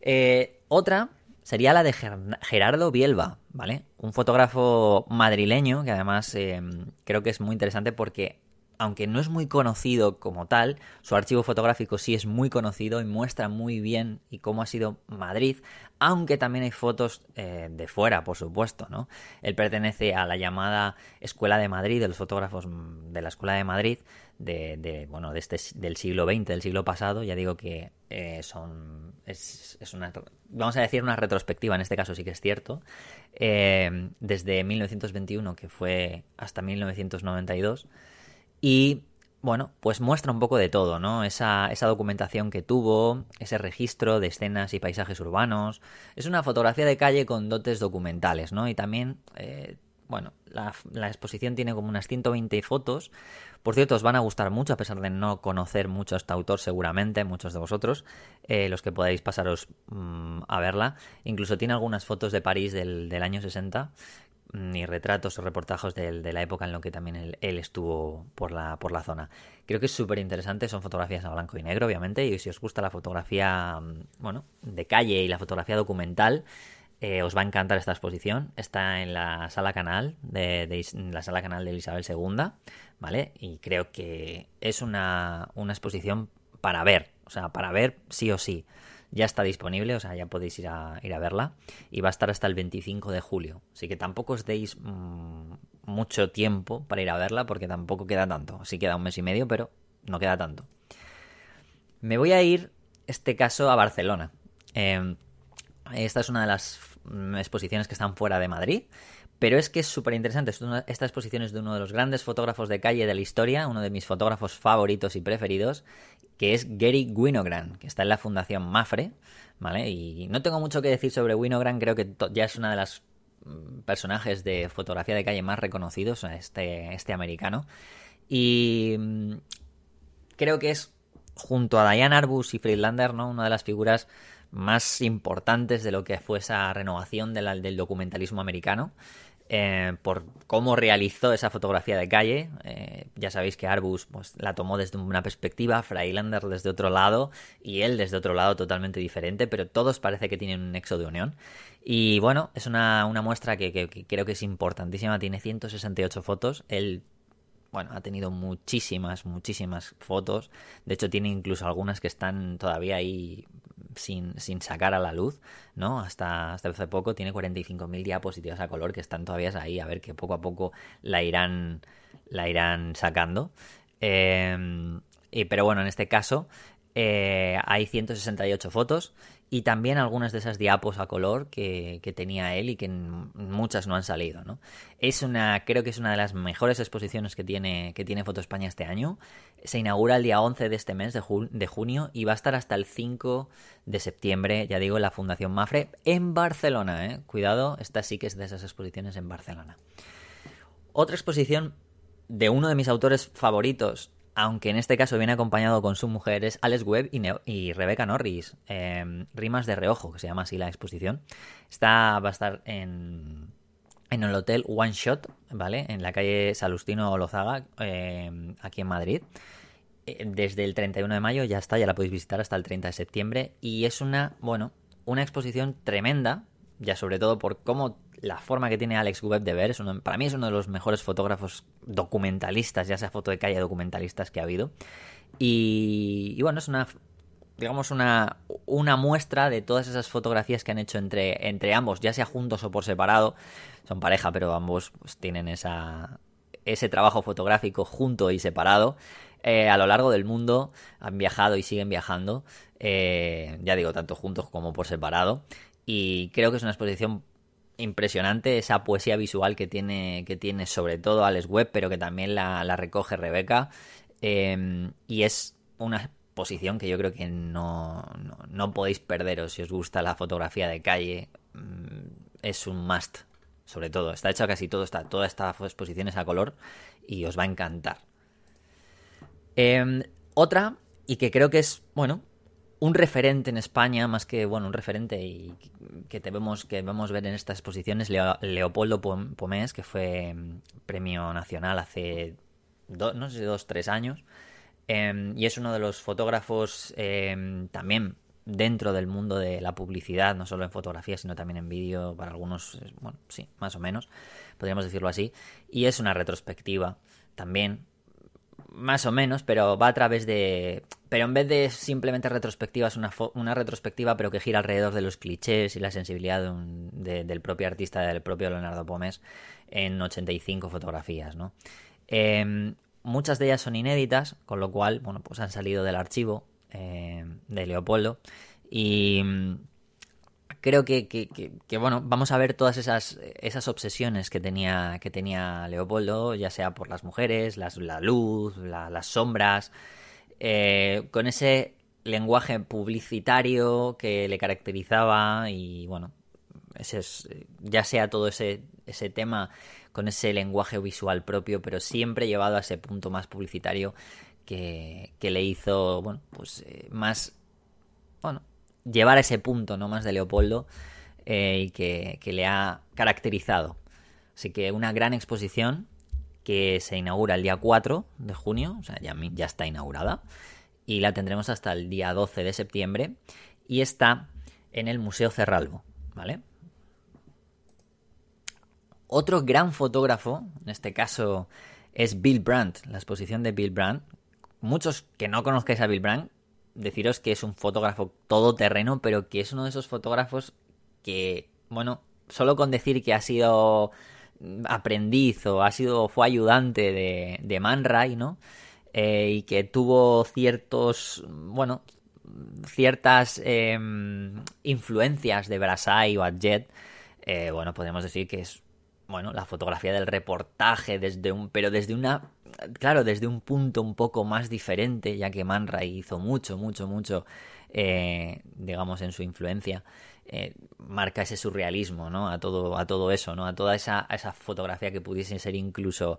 Eh, otra sería la de Gerardo Bielba, ¿vale? Un fotógrafo madrileño que además eh, creo que es muy interesante porque aunque no es muy conocido como tal, su archivo fotográfico sí es muy conocido y muestra muy bien y cómo ha sido Madrid aunque también hay fotos eh, de fuera, por supuesto, ¿no? Él pertenece a la llamada Escuela de Madrid, de los fotógrafos mm, de la Escuela de Madrid, de, bueno, de este, del siglo XX, del siglo pasado, ya digo que eh, son, es, una, vamos a decir una retrospectiva, en este caso sí que es cierto, eh, desde 1921, que fue hasta 1992, y bueno, pues muestra un poco de todo, ¿no? Esa, esa, documentación que tuvo, ese registro de escenas y paisajes urbanos. Es una fotografía de calle con dotes documentales, ¿no? Y también, eh, bueno, la, exposición tiene como unas 120 fotos. Por cierto, os van a gustar mucho, a pesar de no conocer mucho a este autor, seguramente, muchos de vosotros, eh, los que podáis pasaros mm, a verla. Incluso tiene algunas fotos de París del, del año 60 ni retratos o reportajes de, la época en lo que también él, estuvo por la, por la zona. Creo que es súper interesante, son fotografías a blanco y negro, obviamente, y si os gusta la fotografía, mm, bueno, de calle y la fotografía documental, eh, os va a encantar esta exposición. Está en la sala canal de, la sala canal de Isabel II, ¿vale? Y creo que es una, una exposición para ver, o sea, para ver sí o sí ya está disponible, o sea, ya podéis ir a, ir a verla. Y va a estar hasta el 25 de julio. Así que tampoco os deis mm, mucho tiempo para ir a verla, porque tampoco queda tanto. Sí queda un mes y medio, pero no queda tanto. Me voy a ir, este caso, a Barcelona. Em, esta es una de las mm, exposiciones que están fuera de Madrid. Pero es que es súper interesante. Esta exposición es de uno de los grandes fotógrafos de calle de la historia, uno de mis fotógrafos favoritos y preferidos, que es Gary Winogrand, que está en la Fundación Mafre, ¿vale? Y no tengo mucho que decir sobre Winogrand, creo que ya es una de las mm, personajes de fotografía de calle más reconocidos, este, este americano. Y mm, creo que es, junto a Diane Arbus y Friedlander, ¿no? Una de las figuras más importantes de lo que fue esa renovación del documentalismo americano. Eh, por cómo realizó esa fotografía de calle. Eh, ya sabéis que Arbus pues, la tomó desde una perspectiva, Freilander desde otro lado y él desde otro lado totalmente diferente, pero todos parece que tienen un nexo de unión. Y bueno, es una, muestra que, creo que es importantísima, tiene 168 fotos, él bueno, ha tenido muchísimas, muchísimas fotos. De hecho, tiene incluso algunas que están todavía ahí sin, sin sacar a la luz, ¿no? Hasta, hasta hace poco tiene 45.000 diapositivas a color que están todavía ahí, a ver que poco a poco la irán, la irán sacando. Em, pero bueno, en este caso eh, hay 168 fotos y también algunas de esas diapos a color que, tenía él y que muchas no han salido, ¿no? Es una, creo que es una de las mejores exposiciones que tiene, que tiene Foto España este año. Se inaugura el día 11 de este mes de, de junio y va a estar hasta el 5 de septiembre, ya digo, en la Fundación Mafre en Barcelona, ¿eh? Cuidado, esta sí que es de esas exposiciones en Barcelona. Otra exposición de uno de mis autores favoritos aunque en este caso viene acompañado con su mujer, es Alex Webb y, y Rebecca Norris, em, Rimas de Reojo, que se llama así la exposición. Está, va a estar en, en el hotel One Shot, ¿vale? En la calle Salustino Lozaga, em, aquí en Madrid. Eh, desde el 31 de mayo ya está, ya la podéis visitar hasta el 30 de septiembre. Y es una, bueno, una exposición tremenda, ya sobre todo por cómo la forma que tiene Alex Webb de ver, es para mí es uno de los mejores fotógrafos documentalistas, ya sea foto de calle documentalistas que ha habido. Y, bueno, es una, digamos, una, una muestra de todas esas fotografías que han hecho entre, entre ambos, ya sea juntos o por separado. Son pareja, pero ambos pues, tienen esa, ese trabajo fotográfico junto y separado. Eh, a lo largo del mundo han viajado y siguen viajando, eh, ya digo, tanto juntos como por separado. Y creo que es una exposición impresionante esa poesía visual que tiene, que tiene sobre todo Alex Webb, pero que también la, recoge Rebeca. Em, y es una posición que yo creo que no, no, podéis perderos si os gusta la fotografía de calle. Mm, es un must, sobre todo. Está hecho casi todo, está, toda esta exposición es a color y os va a encantar. Em, otra, y que creo que es, bueno, un referente en España, más que bueno, un referente y que debemos que debemos ver en estas exposiciones, Leopoldo Pomés, que fue mm, premio nacional hace no sé, dos, tres años, em, y es uno de los fotógrafos em, también dentro del mundo de la publicidad, no solo en fotografía, sino también en vídeo, para algunos, bueno, sí, más o menos, podríamos decirlo así, y es una retrospectiva también más o menos, pero va a través de... Pero en vez de simplemente retrospectiva, es una, una retrospectiva, pero que gira alrededor de los clichés y la sensibilidad del propio artista, del propio Leonardo Pómez, en 85 fotografías, ¿no? Em, muchas de ellas son inéditas, con lo cual, bueno, pues han salido del archivo eh, de Leopoldo y creo que, bueno, vamos a ver todas esas, esas obsesiones que tenía, que tenía Leopoldo, ya sea por las mujeres, las, la luz, las sombras, eh, con ese lenguaje publicitario que le caracterizaba y bueno, ese es, ya sea todo ese, ese tema con ese lenguaje visual propio, pero siempre llevado a ese punto más publicitario que, que le hizo, bueno, pues eh, más, bueno, llevar a ese punto, ¿no? Más de Leopoldo eh, y que, le ha caracterizado. Así que una gran exposición que se inaugura el día 4 de junio, o sea, ya, ya está inaugurada, y la tendremos hasta el día 12 de septiembre, y está en el Museo Cerralbo, ¿vale? Otro gran fotógrafo, en este caso es Bill Brandt, la exposición de Bill Brandt. Muchos que no conozcáis a Bill Brandt, deciros que es un fotógrafo todoterreno, pero que es uno de esos fotógrafos que, bueno, solo con decir que ha sido aprendiz o ha sido, fue ayudante de, de Man Ray, ¿no? Eh, y que tuvo ciertos, bueno, ciertas em, influencias de Brassai o Adjet, eh, bueno, podemos decir que es, bueno, la fotografía del reportaje desde un, pero desde una claro, desde un punto un poco más diferente, ya que Man Ray hizo mucho, mucho, mucho, eh, digamos, en su influencia, eh, marca ese surrealismo, ¿no? A todo, a todo eso, ¿no? A toda esa, esa fotografía que pudiese ser incluso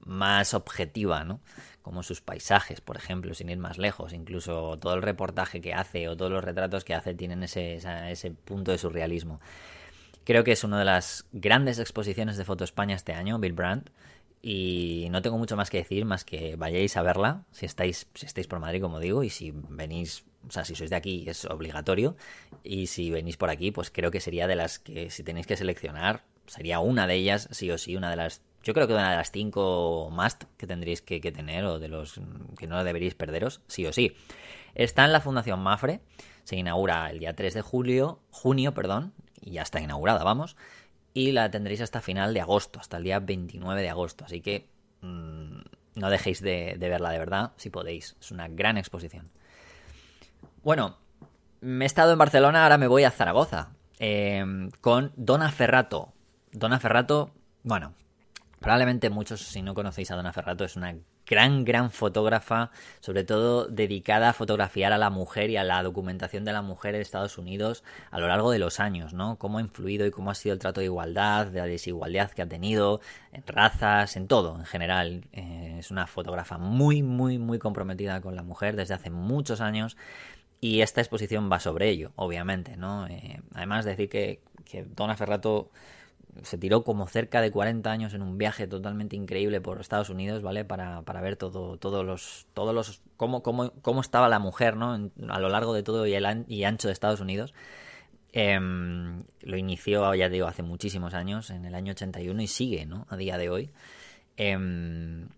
más objetiva, ¿no? Como sus paisajes, por ejemplo, sin ir más lejos, incluso todo el reportaje que hace o todos los retratos que hace tienen ese, ese punto de surrealismo. Creo que es una de las grandes exposiciones de Foto España este año, Bill Brandt. Y no tengo mucho más que decir, más que vayáis a verla, si estáis, si estáis por Madrid, como digo, y si venís, o sea, si sois de aquí es obligatorio, y si venís por aquí, pues creo que sería de las que, si tenéis que seleccionar, sería una de ellas, sí o sí, una de las, yo creo que una de las cinco must que tendréis que, tener, o de los que no deberíais perderos, sí o sí. Está en la Fundación Mafre, se inaugura el día 3 de julio, junio, perdón, y ya está inaugurada, vamos y la tendréis hasta final de agosto, hasta el día 29 de agosto. Así que mm, no dejéis de, verla de verdad, si podéis. Es una gran exposición. Bueno, me he estado en Barcelona, ahora me voy a Zaragoza em, con Dona Ferrato. Dona Ferrato, bueno, probablemente muchos, si no conocéis a Dona Ferrato, es una gran, gran fotógrafa, sobre todo dedicada a fotografiar a la mujer y a la documentación de la mujer en Estados Unidos a lo largo de los años, ¿no? Cómo ha influido y cómo ha sido el trato de igualdad, de la desigualdad que ha tenido, en razas, en todo, en general. Eh, es una fotógrafa muy, muy, muy comprometida con la mujer desde hace muchos años. Y esta exposición va sobre ello, obviamente, ¿no? Eh, además, decir que, que Ferrato se tiró como cerca de 40 años en un viaje totalmente increíble por Estados Unidos, ¿vale? Para, para ver todo, todos los, todos los, cómo, cómo, cómo estaba la mujer, ¿no? a lo largo de todo y, el y ancho de Estados Unidos. Em, lo inició, ya digo, hace muchísimos años, en el año 81 y sigue, ¿no? A día de hoy. Em,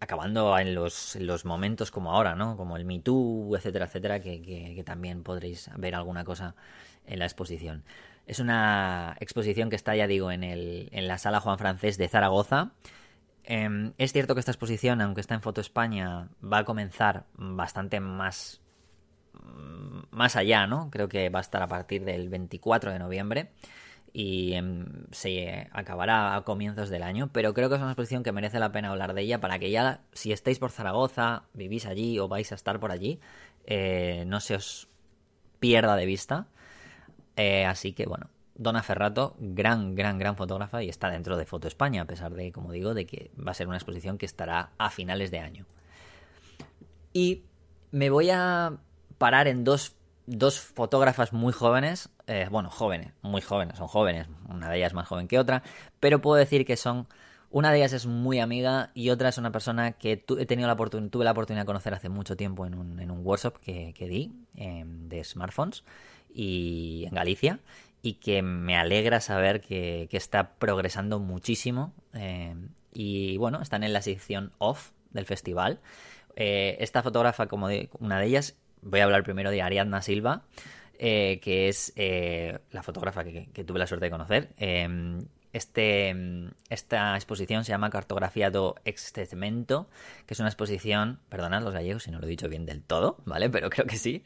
acabando en los, en los, momentos como ahora, ¿no? Como el Me Too, etcétera, etcétera, que, que también podréis ver alguna cosa en la exposición. Es una exposición que está, ya digo, en, el, en la sala Juan Francés de Zaragoza. Em, es cierto que esta exposición, aunque está en Foto España, va a comenzar bastante más, más allá, ¿no? Creo que va a estar a partir del 24 de noviembre y em, se acabará a comienzos del año, pero creo que es una exposición que merece la pena hablar de ella para que ya, si estáis por Zaragoza, vivís allí o vais a estar por allí, eh, no se os pierda de vista eh, así que bueno, Donna Ferrato, gran, gran, gran fotógrafa y está dentro de Foto España, a pesar de, como digo, de que va a ser una exposición que estará a finales de año. Y me voy a parar en dos, dos fotógrafas muy jóvenes, eh, bueno, jóvenes, muy jóvenes, son jóvenes, una de ellas más joven que otra, pero puedo decir que son, una de ellas es muy amiga y otra es una persona que he tenido la tuve la oportunidad de conocer hace mucho tiempo en un, en un workshop que, di em, de smartphones y en Galicia y que me alegra saber que, está progresando muchísimo. Eh, y bueno, están en la sección off del festival. Eh, esta fotógrafa, como una de ellas, voy a hablar primero de Ariadna Silva, eh, que es eh, la fotógrafa que, tuve la suerte de conocer. Em, este, esta exposición se llama Cartografía do Extecemento, que es una exposición, perdonad los gallegos si no lo he dicho bien del todo, ¿vale? Pero creo que sí.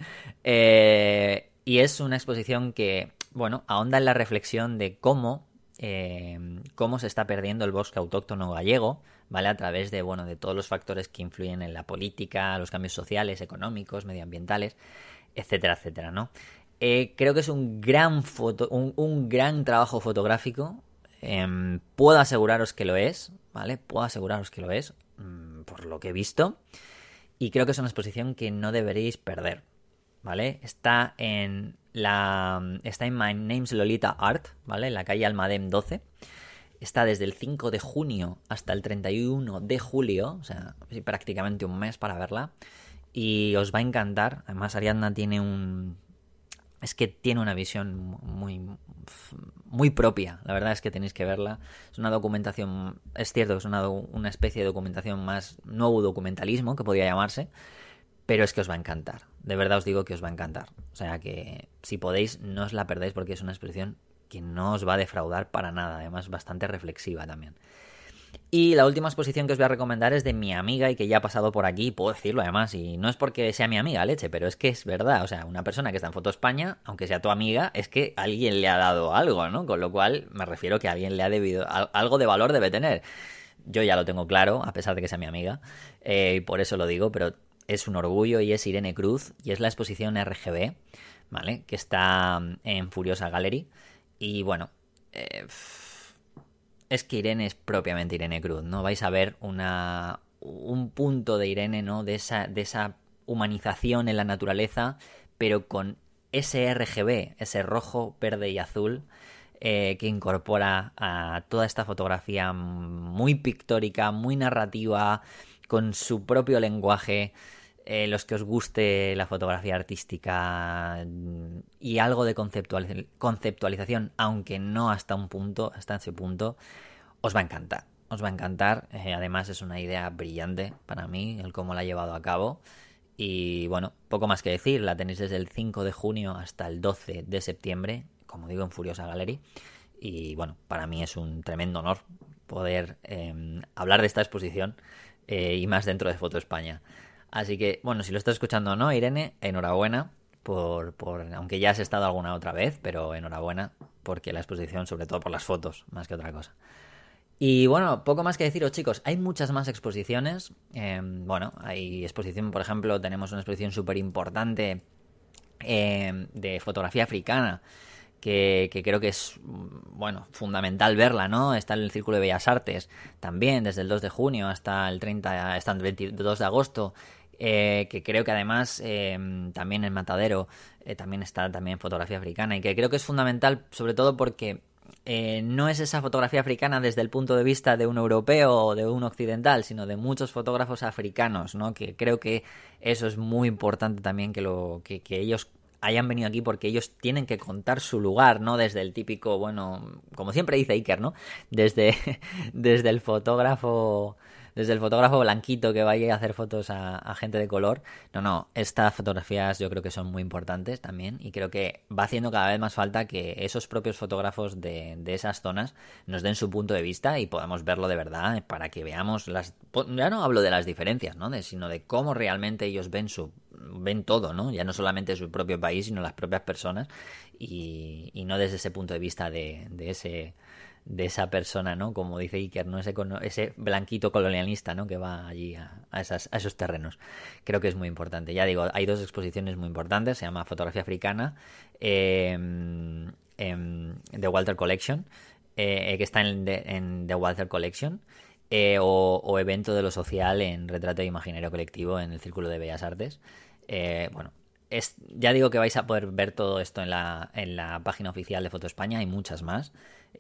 Y es una exposición que, bueno, ahonda en la reflexión de cómo Em, cómo se está perdiendo el bosque autóctono gallego, ¿vale? A través de, bueno, de todos los factores que influyen en la política, los cambios sociales, económicos, medioambientales, etcétera, etcétera, ¿no? Eh, creo que es un gran, foto, un, gran trabajo fotográfico. Em, puedo aseguraros que lo es, ¿vale? Puedo aseguraros que lo es, mm, por lo que he visto. Y creo que es una exposición que no deberéis perder, ¿vale? Está en la, está en My Name's Lolita Art, ¿vale? En la calle Almadem 12. Está desde el 5 de junio hasta el 31 de julio, o sea, prácticamente un mes para verla. Y os va a encantar. Además, Ariadna tiene un. Es que tiene una visión muy, muy propia. La verdad es que tenéis que verla. Es una documentación. Es cierto que es una, una especie de documentación más. Nuevo documentalismo, que podría llamarse pero es que os va a encantar. De verdad os digo que os va a encantar. O sea que si podéis, no os la perdáis porque es una exposición que no os va a defraudar para nada. Además, bastante reflexiva también. Y la última exposición que os voy a recomendar es de mi amiga y que ya ha pasado por aquí, puedo decirlo además, y no es porque sea mi amiga, leche, pero es que es verdad, o sea, una persona que está en Foto España, aunque sea tu amiga, es que alguien le ha dado algo, ¿no? Con lo cual me refiero que alguien le ha debido, algo de valor debe tener. Yo ya lo tengo claro, a pesar de que sea mi amiga, eh, y por eso lo digo, pero es un orgullo y es Irene Cruz y es la exposición RGB, ¿vale? Que está mm, en Furiosa Gallery. Y bueno, eh, es que Irene es propiamente Irene Cruz, ¿no? Vais a ver una, un punto de Irene, ¿no? De esa, de esa humanización en la naturaleza, pero con ese RGB, ese rojo, verde y azul. Eh, que incorpora a toda esta fotografía muy pictórica, muy narrativa, con su propio lenguaje, eh, los que os guste la fotografía artística mm, y algo de conceptualización, aunque no hasta un punto, hasta ese punto, os va a encantar. Os va a encantar. Eh, además es una idea brillante para mí, el cómo la ha llevado a cabo. Y bueno, poco más que decir, la tenéis desde el 5 de junio hasta el 12 de septiembre, como digo, en Furiosa Gallery. Y bueno, para mí es un tremendo honor poder em, hablar de esta exposición eh, y más dentro de Foto España. Así que, bueno, si lo estás escuchando o no, Irene, enhorabuena, por, por, aunque ya has estado alguna otra vez, pero enhorabuena, porque la exposición, sobre todo por las fotos, más que otra cosa. Y bueno, poco más que deciros, chicos. Hay muchas más exposiciones. Em, bueno, hay exposición, por ejemplo, tenemos una exposición súper importante em, de fotografía africana que, creo que es, bueno, fundamental verla, ¿no? Está en el Círculo de Bellas Artes también, desde el 2 de junio hasta el 30, hasta el 22 de agosto. Eh, que creo que además eh, también en Matadero eh, también está también fotografía africana y que creo que es fundamental sobre todo porque no es esa fotografía africana desde el punto de vista de un europeo o de un occidental, sino de muchos fotógrafos africanos, ¿no? Que creo que eso es muy importante también que lo que, que ellos hayan venido aquí porque ellos tienen que contar su lugar, ¿no? Desde el típico, bueno, como siempre dice Iker, ¿no? Desde, desde el fotógrafo desde el fotógrafo blanquito que vaya a hacer fotos a, gente de color. No, no, estas fotografías yo creo que son muy importantes también y creo que va haciendo cada vez más falta que esos propios fotógrafos de, esas zonas nos den su punto de vista y podamos verlo de verdad para que veamos las... Ya no hablo de las diferencias, ¿no? sino de cómo realmente ellos ven su ven todo, ¿no? Ya no solamente su propio país, sino las propias personas y, y no desde ese punto de vista de, de ese de esa persona, ¿no? Como dice Iker, ¿no? Ese, ese blanquito colonialista, ¿no? Que va allí a, esas, a, esos terrenos. Creo que es muy importante. Ya digo, hay dos exposiciones muy importantes. Se llama Fotografía Africana The Walter Collection, eh, que está en, The Walter Collection. Eh, o, Evento de lo Social en Retrato de Imaginario Colectivo en el Círculo de Bellas Artes. Eh, bueno, es, ya digo que vais a poder ver todo esto en la, en la página oficial de Foto España, hay muchas más.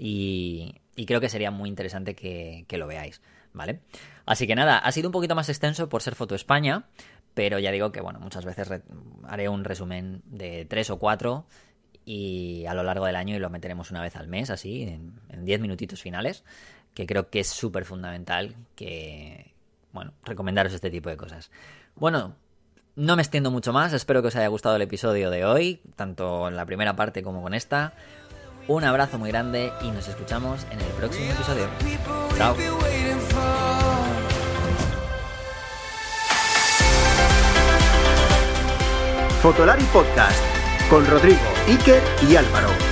Y, creo que sería muy interesante que, lo veáis, ¿vale? Así que nada, ha sido un poquito más extenso por ser Foto España, pero ya digo que, bueno, muchas veces haré un resumen de tres o cuatro y a lo largo del año y lo meteremos una vez al mes, así, en diez minutitos finales, que creo que es súper fundamental que, bueno, recomendaros este tipo de cosas. Bueno, no me extiendo mucho más, espero que os haya gustado el episodio de hoy, tanto en la primera parte como con esta. Un abrazo muy grande y nos escuchamos en el próximo episodio. Chao. Fotolari Podcast con Rodrigo, Iker y Álvaro.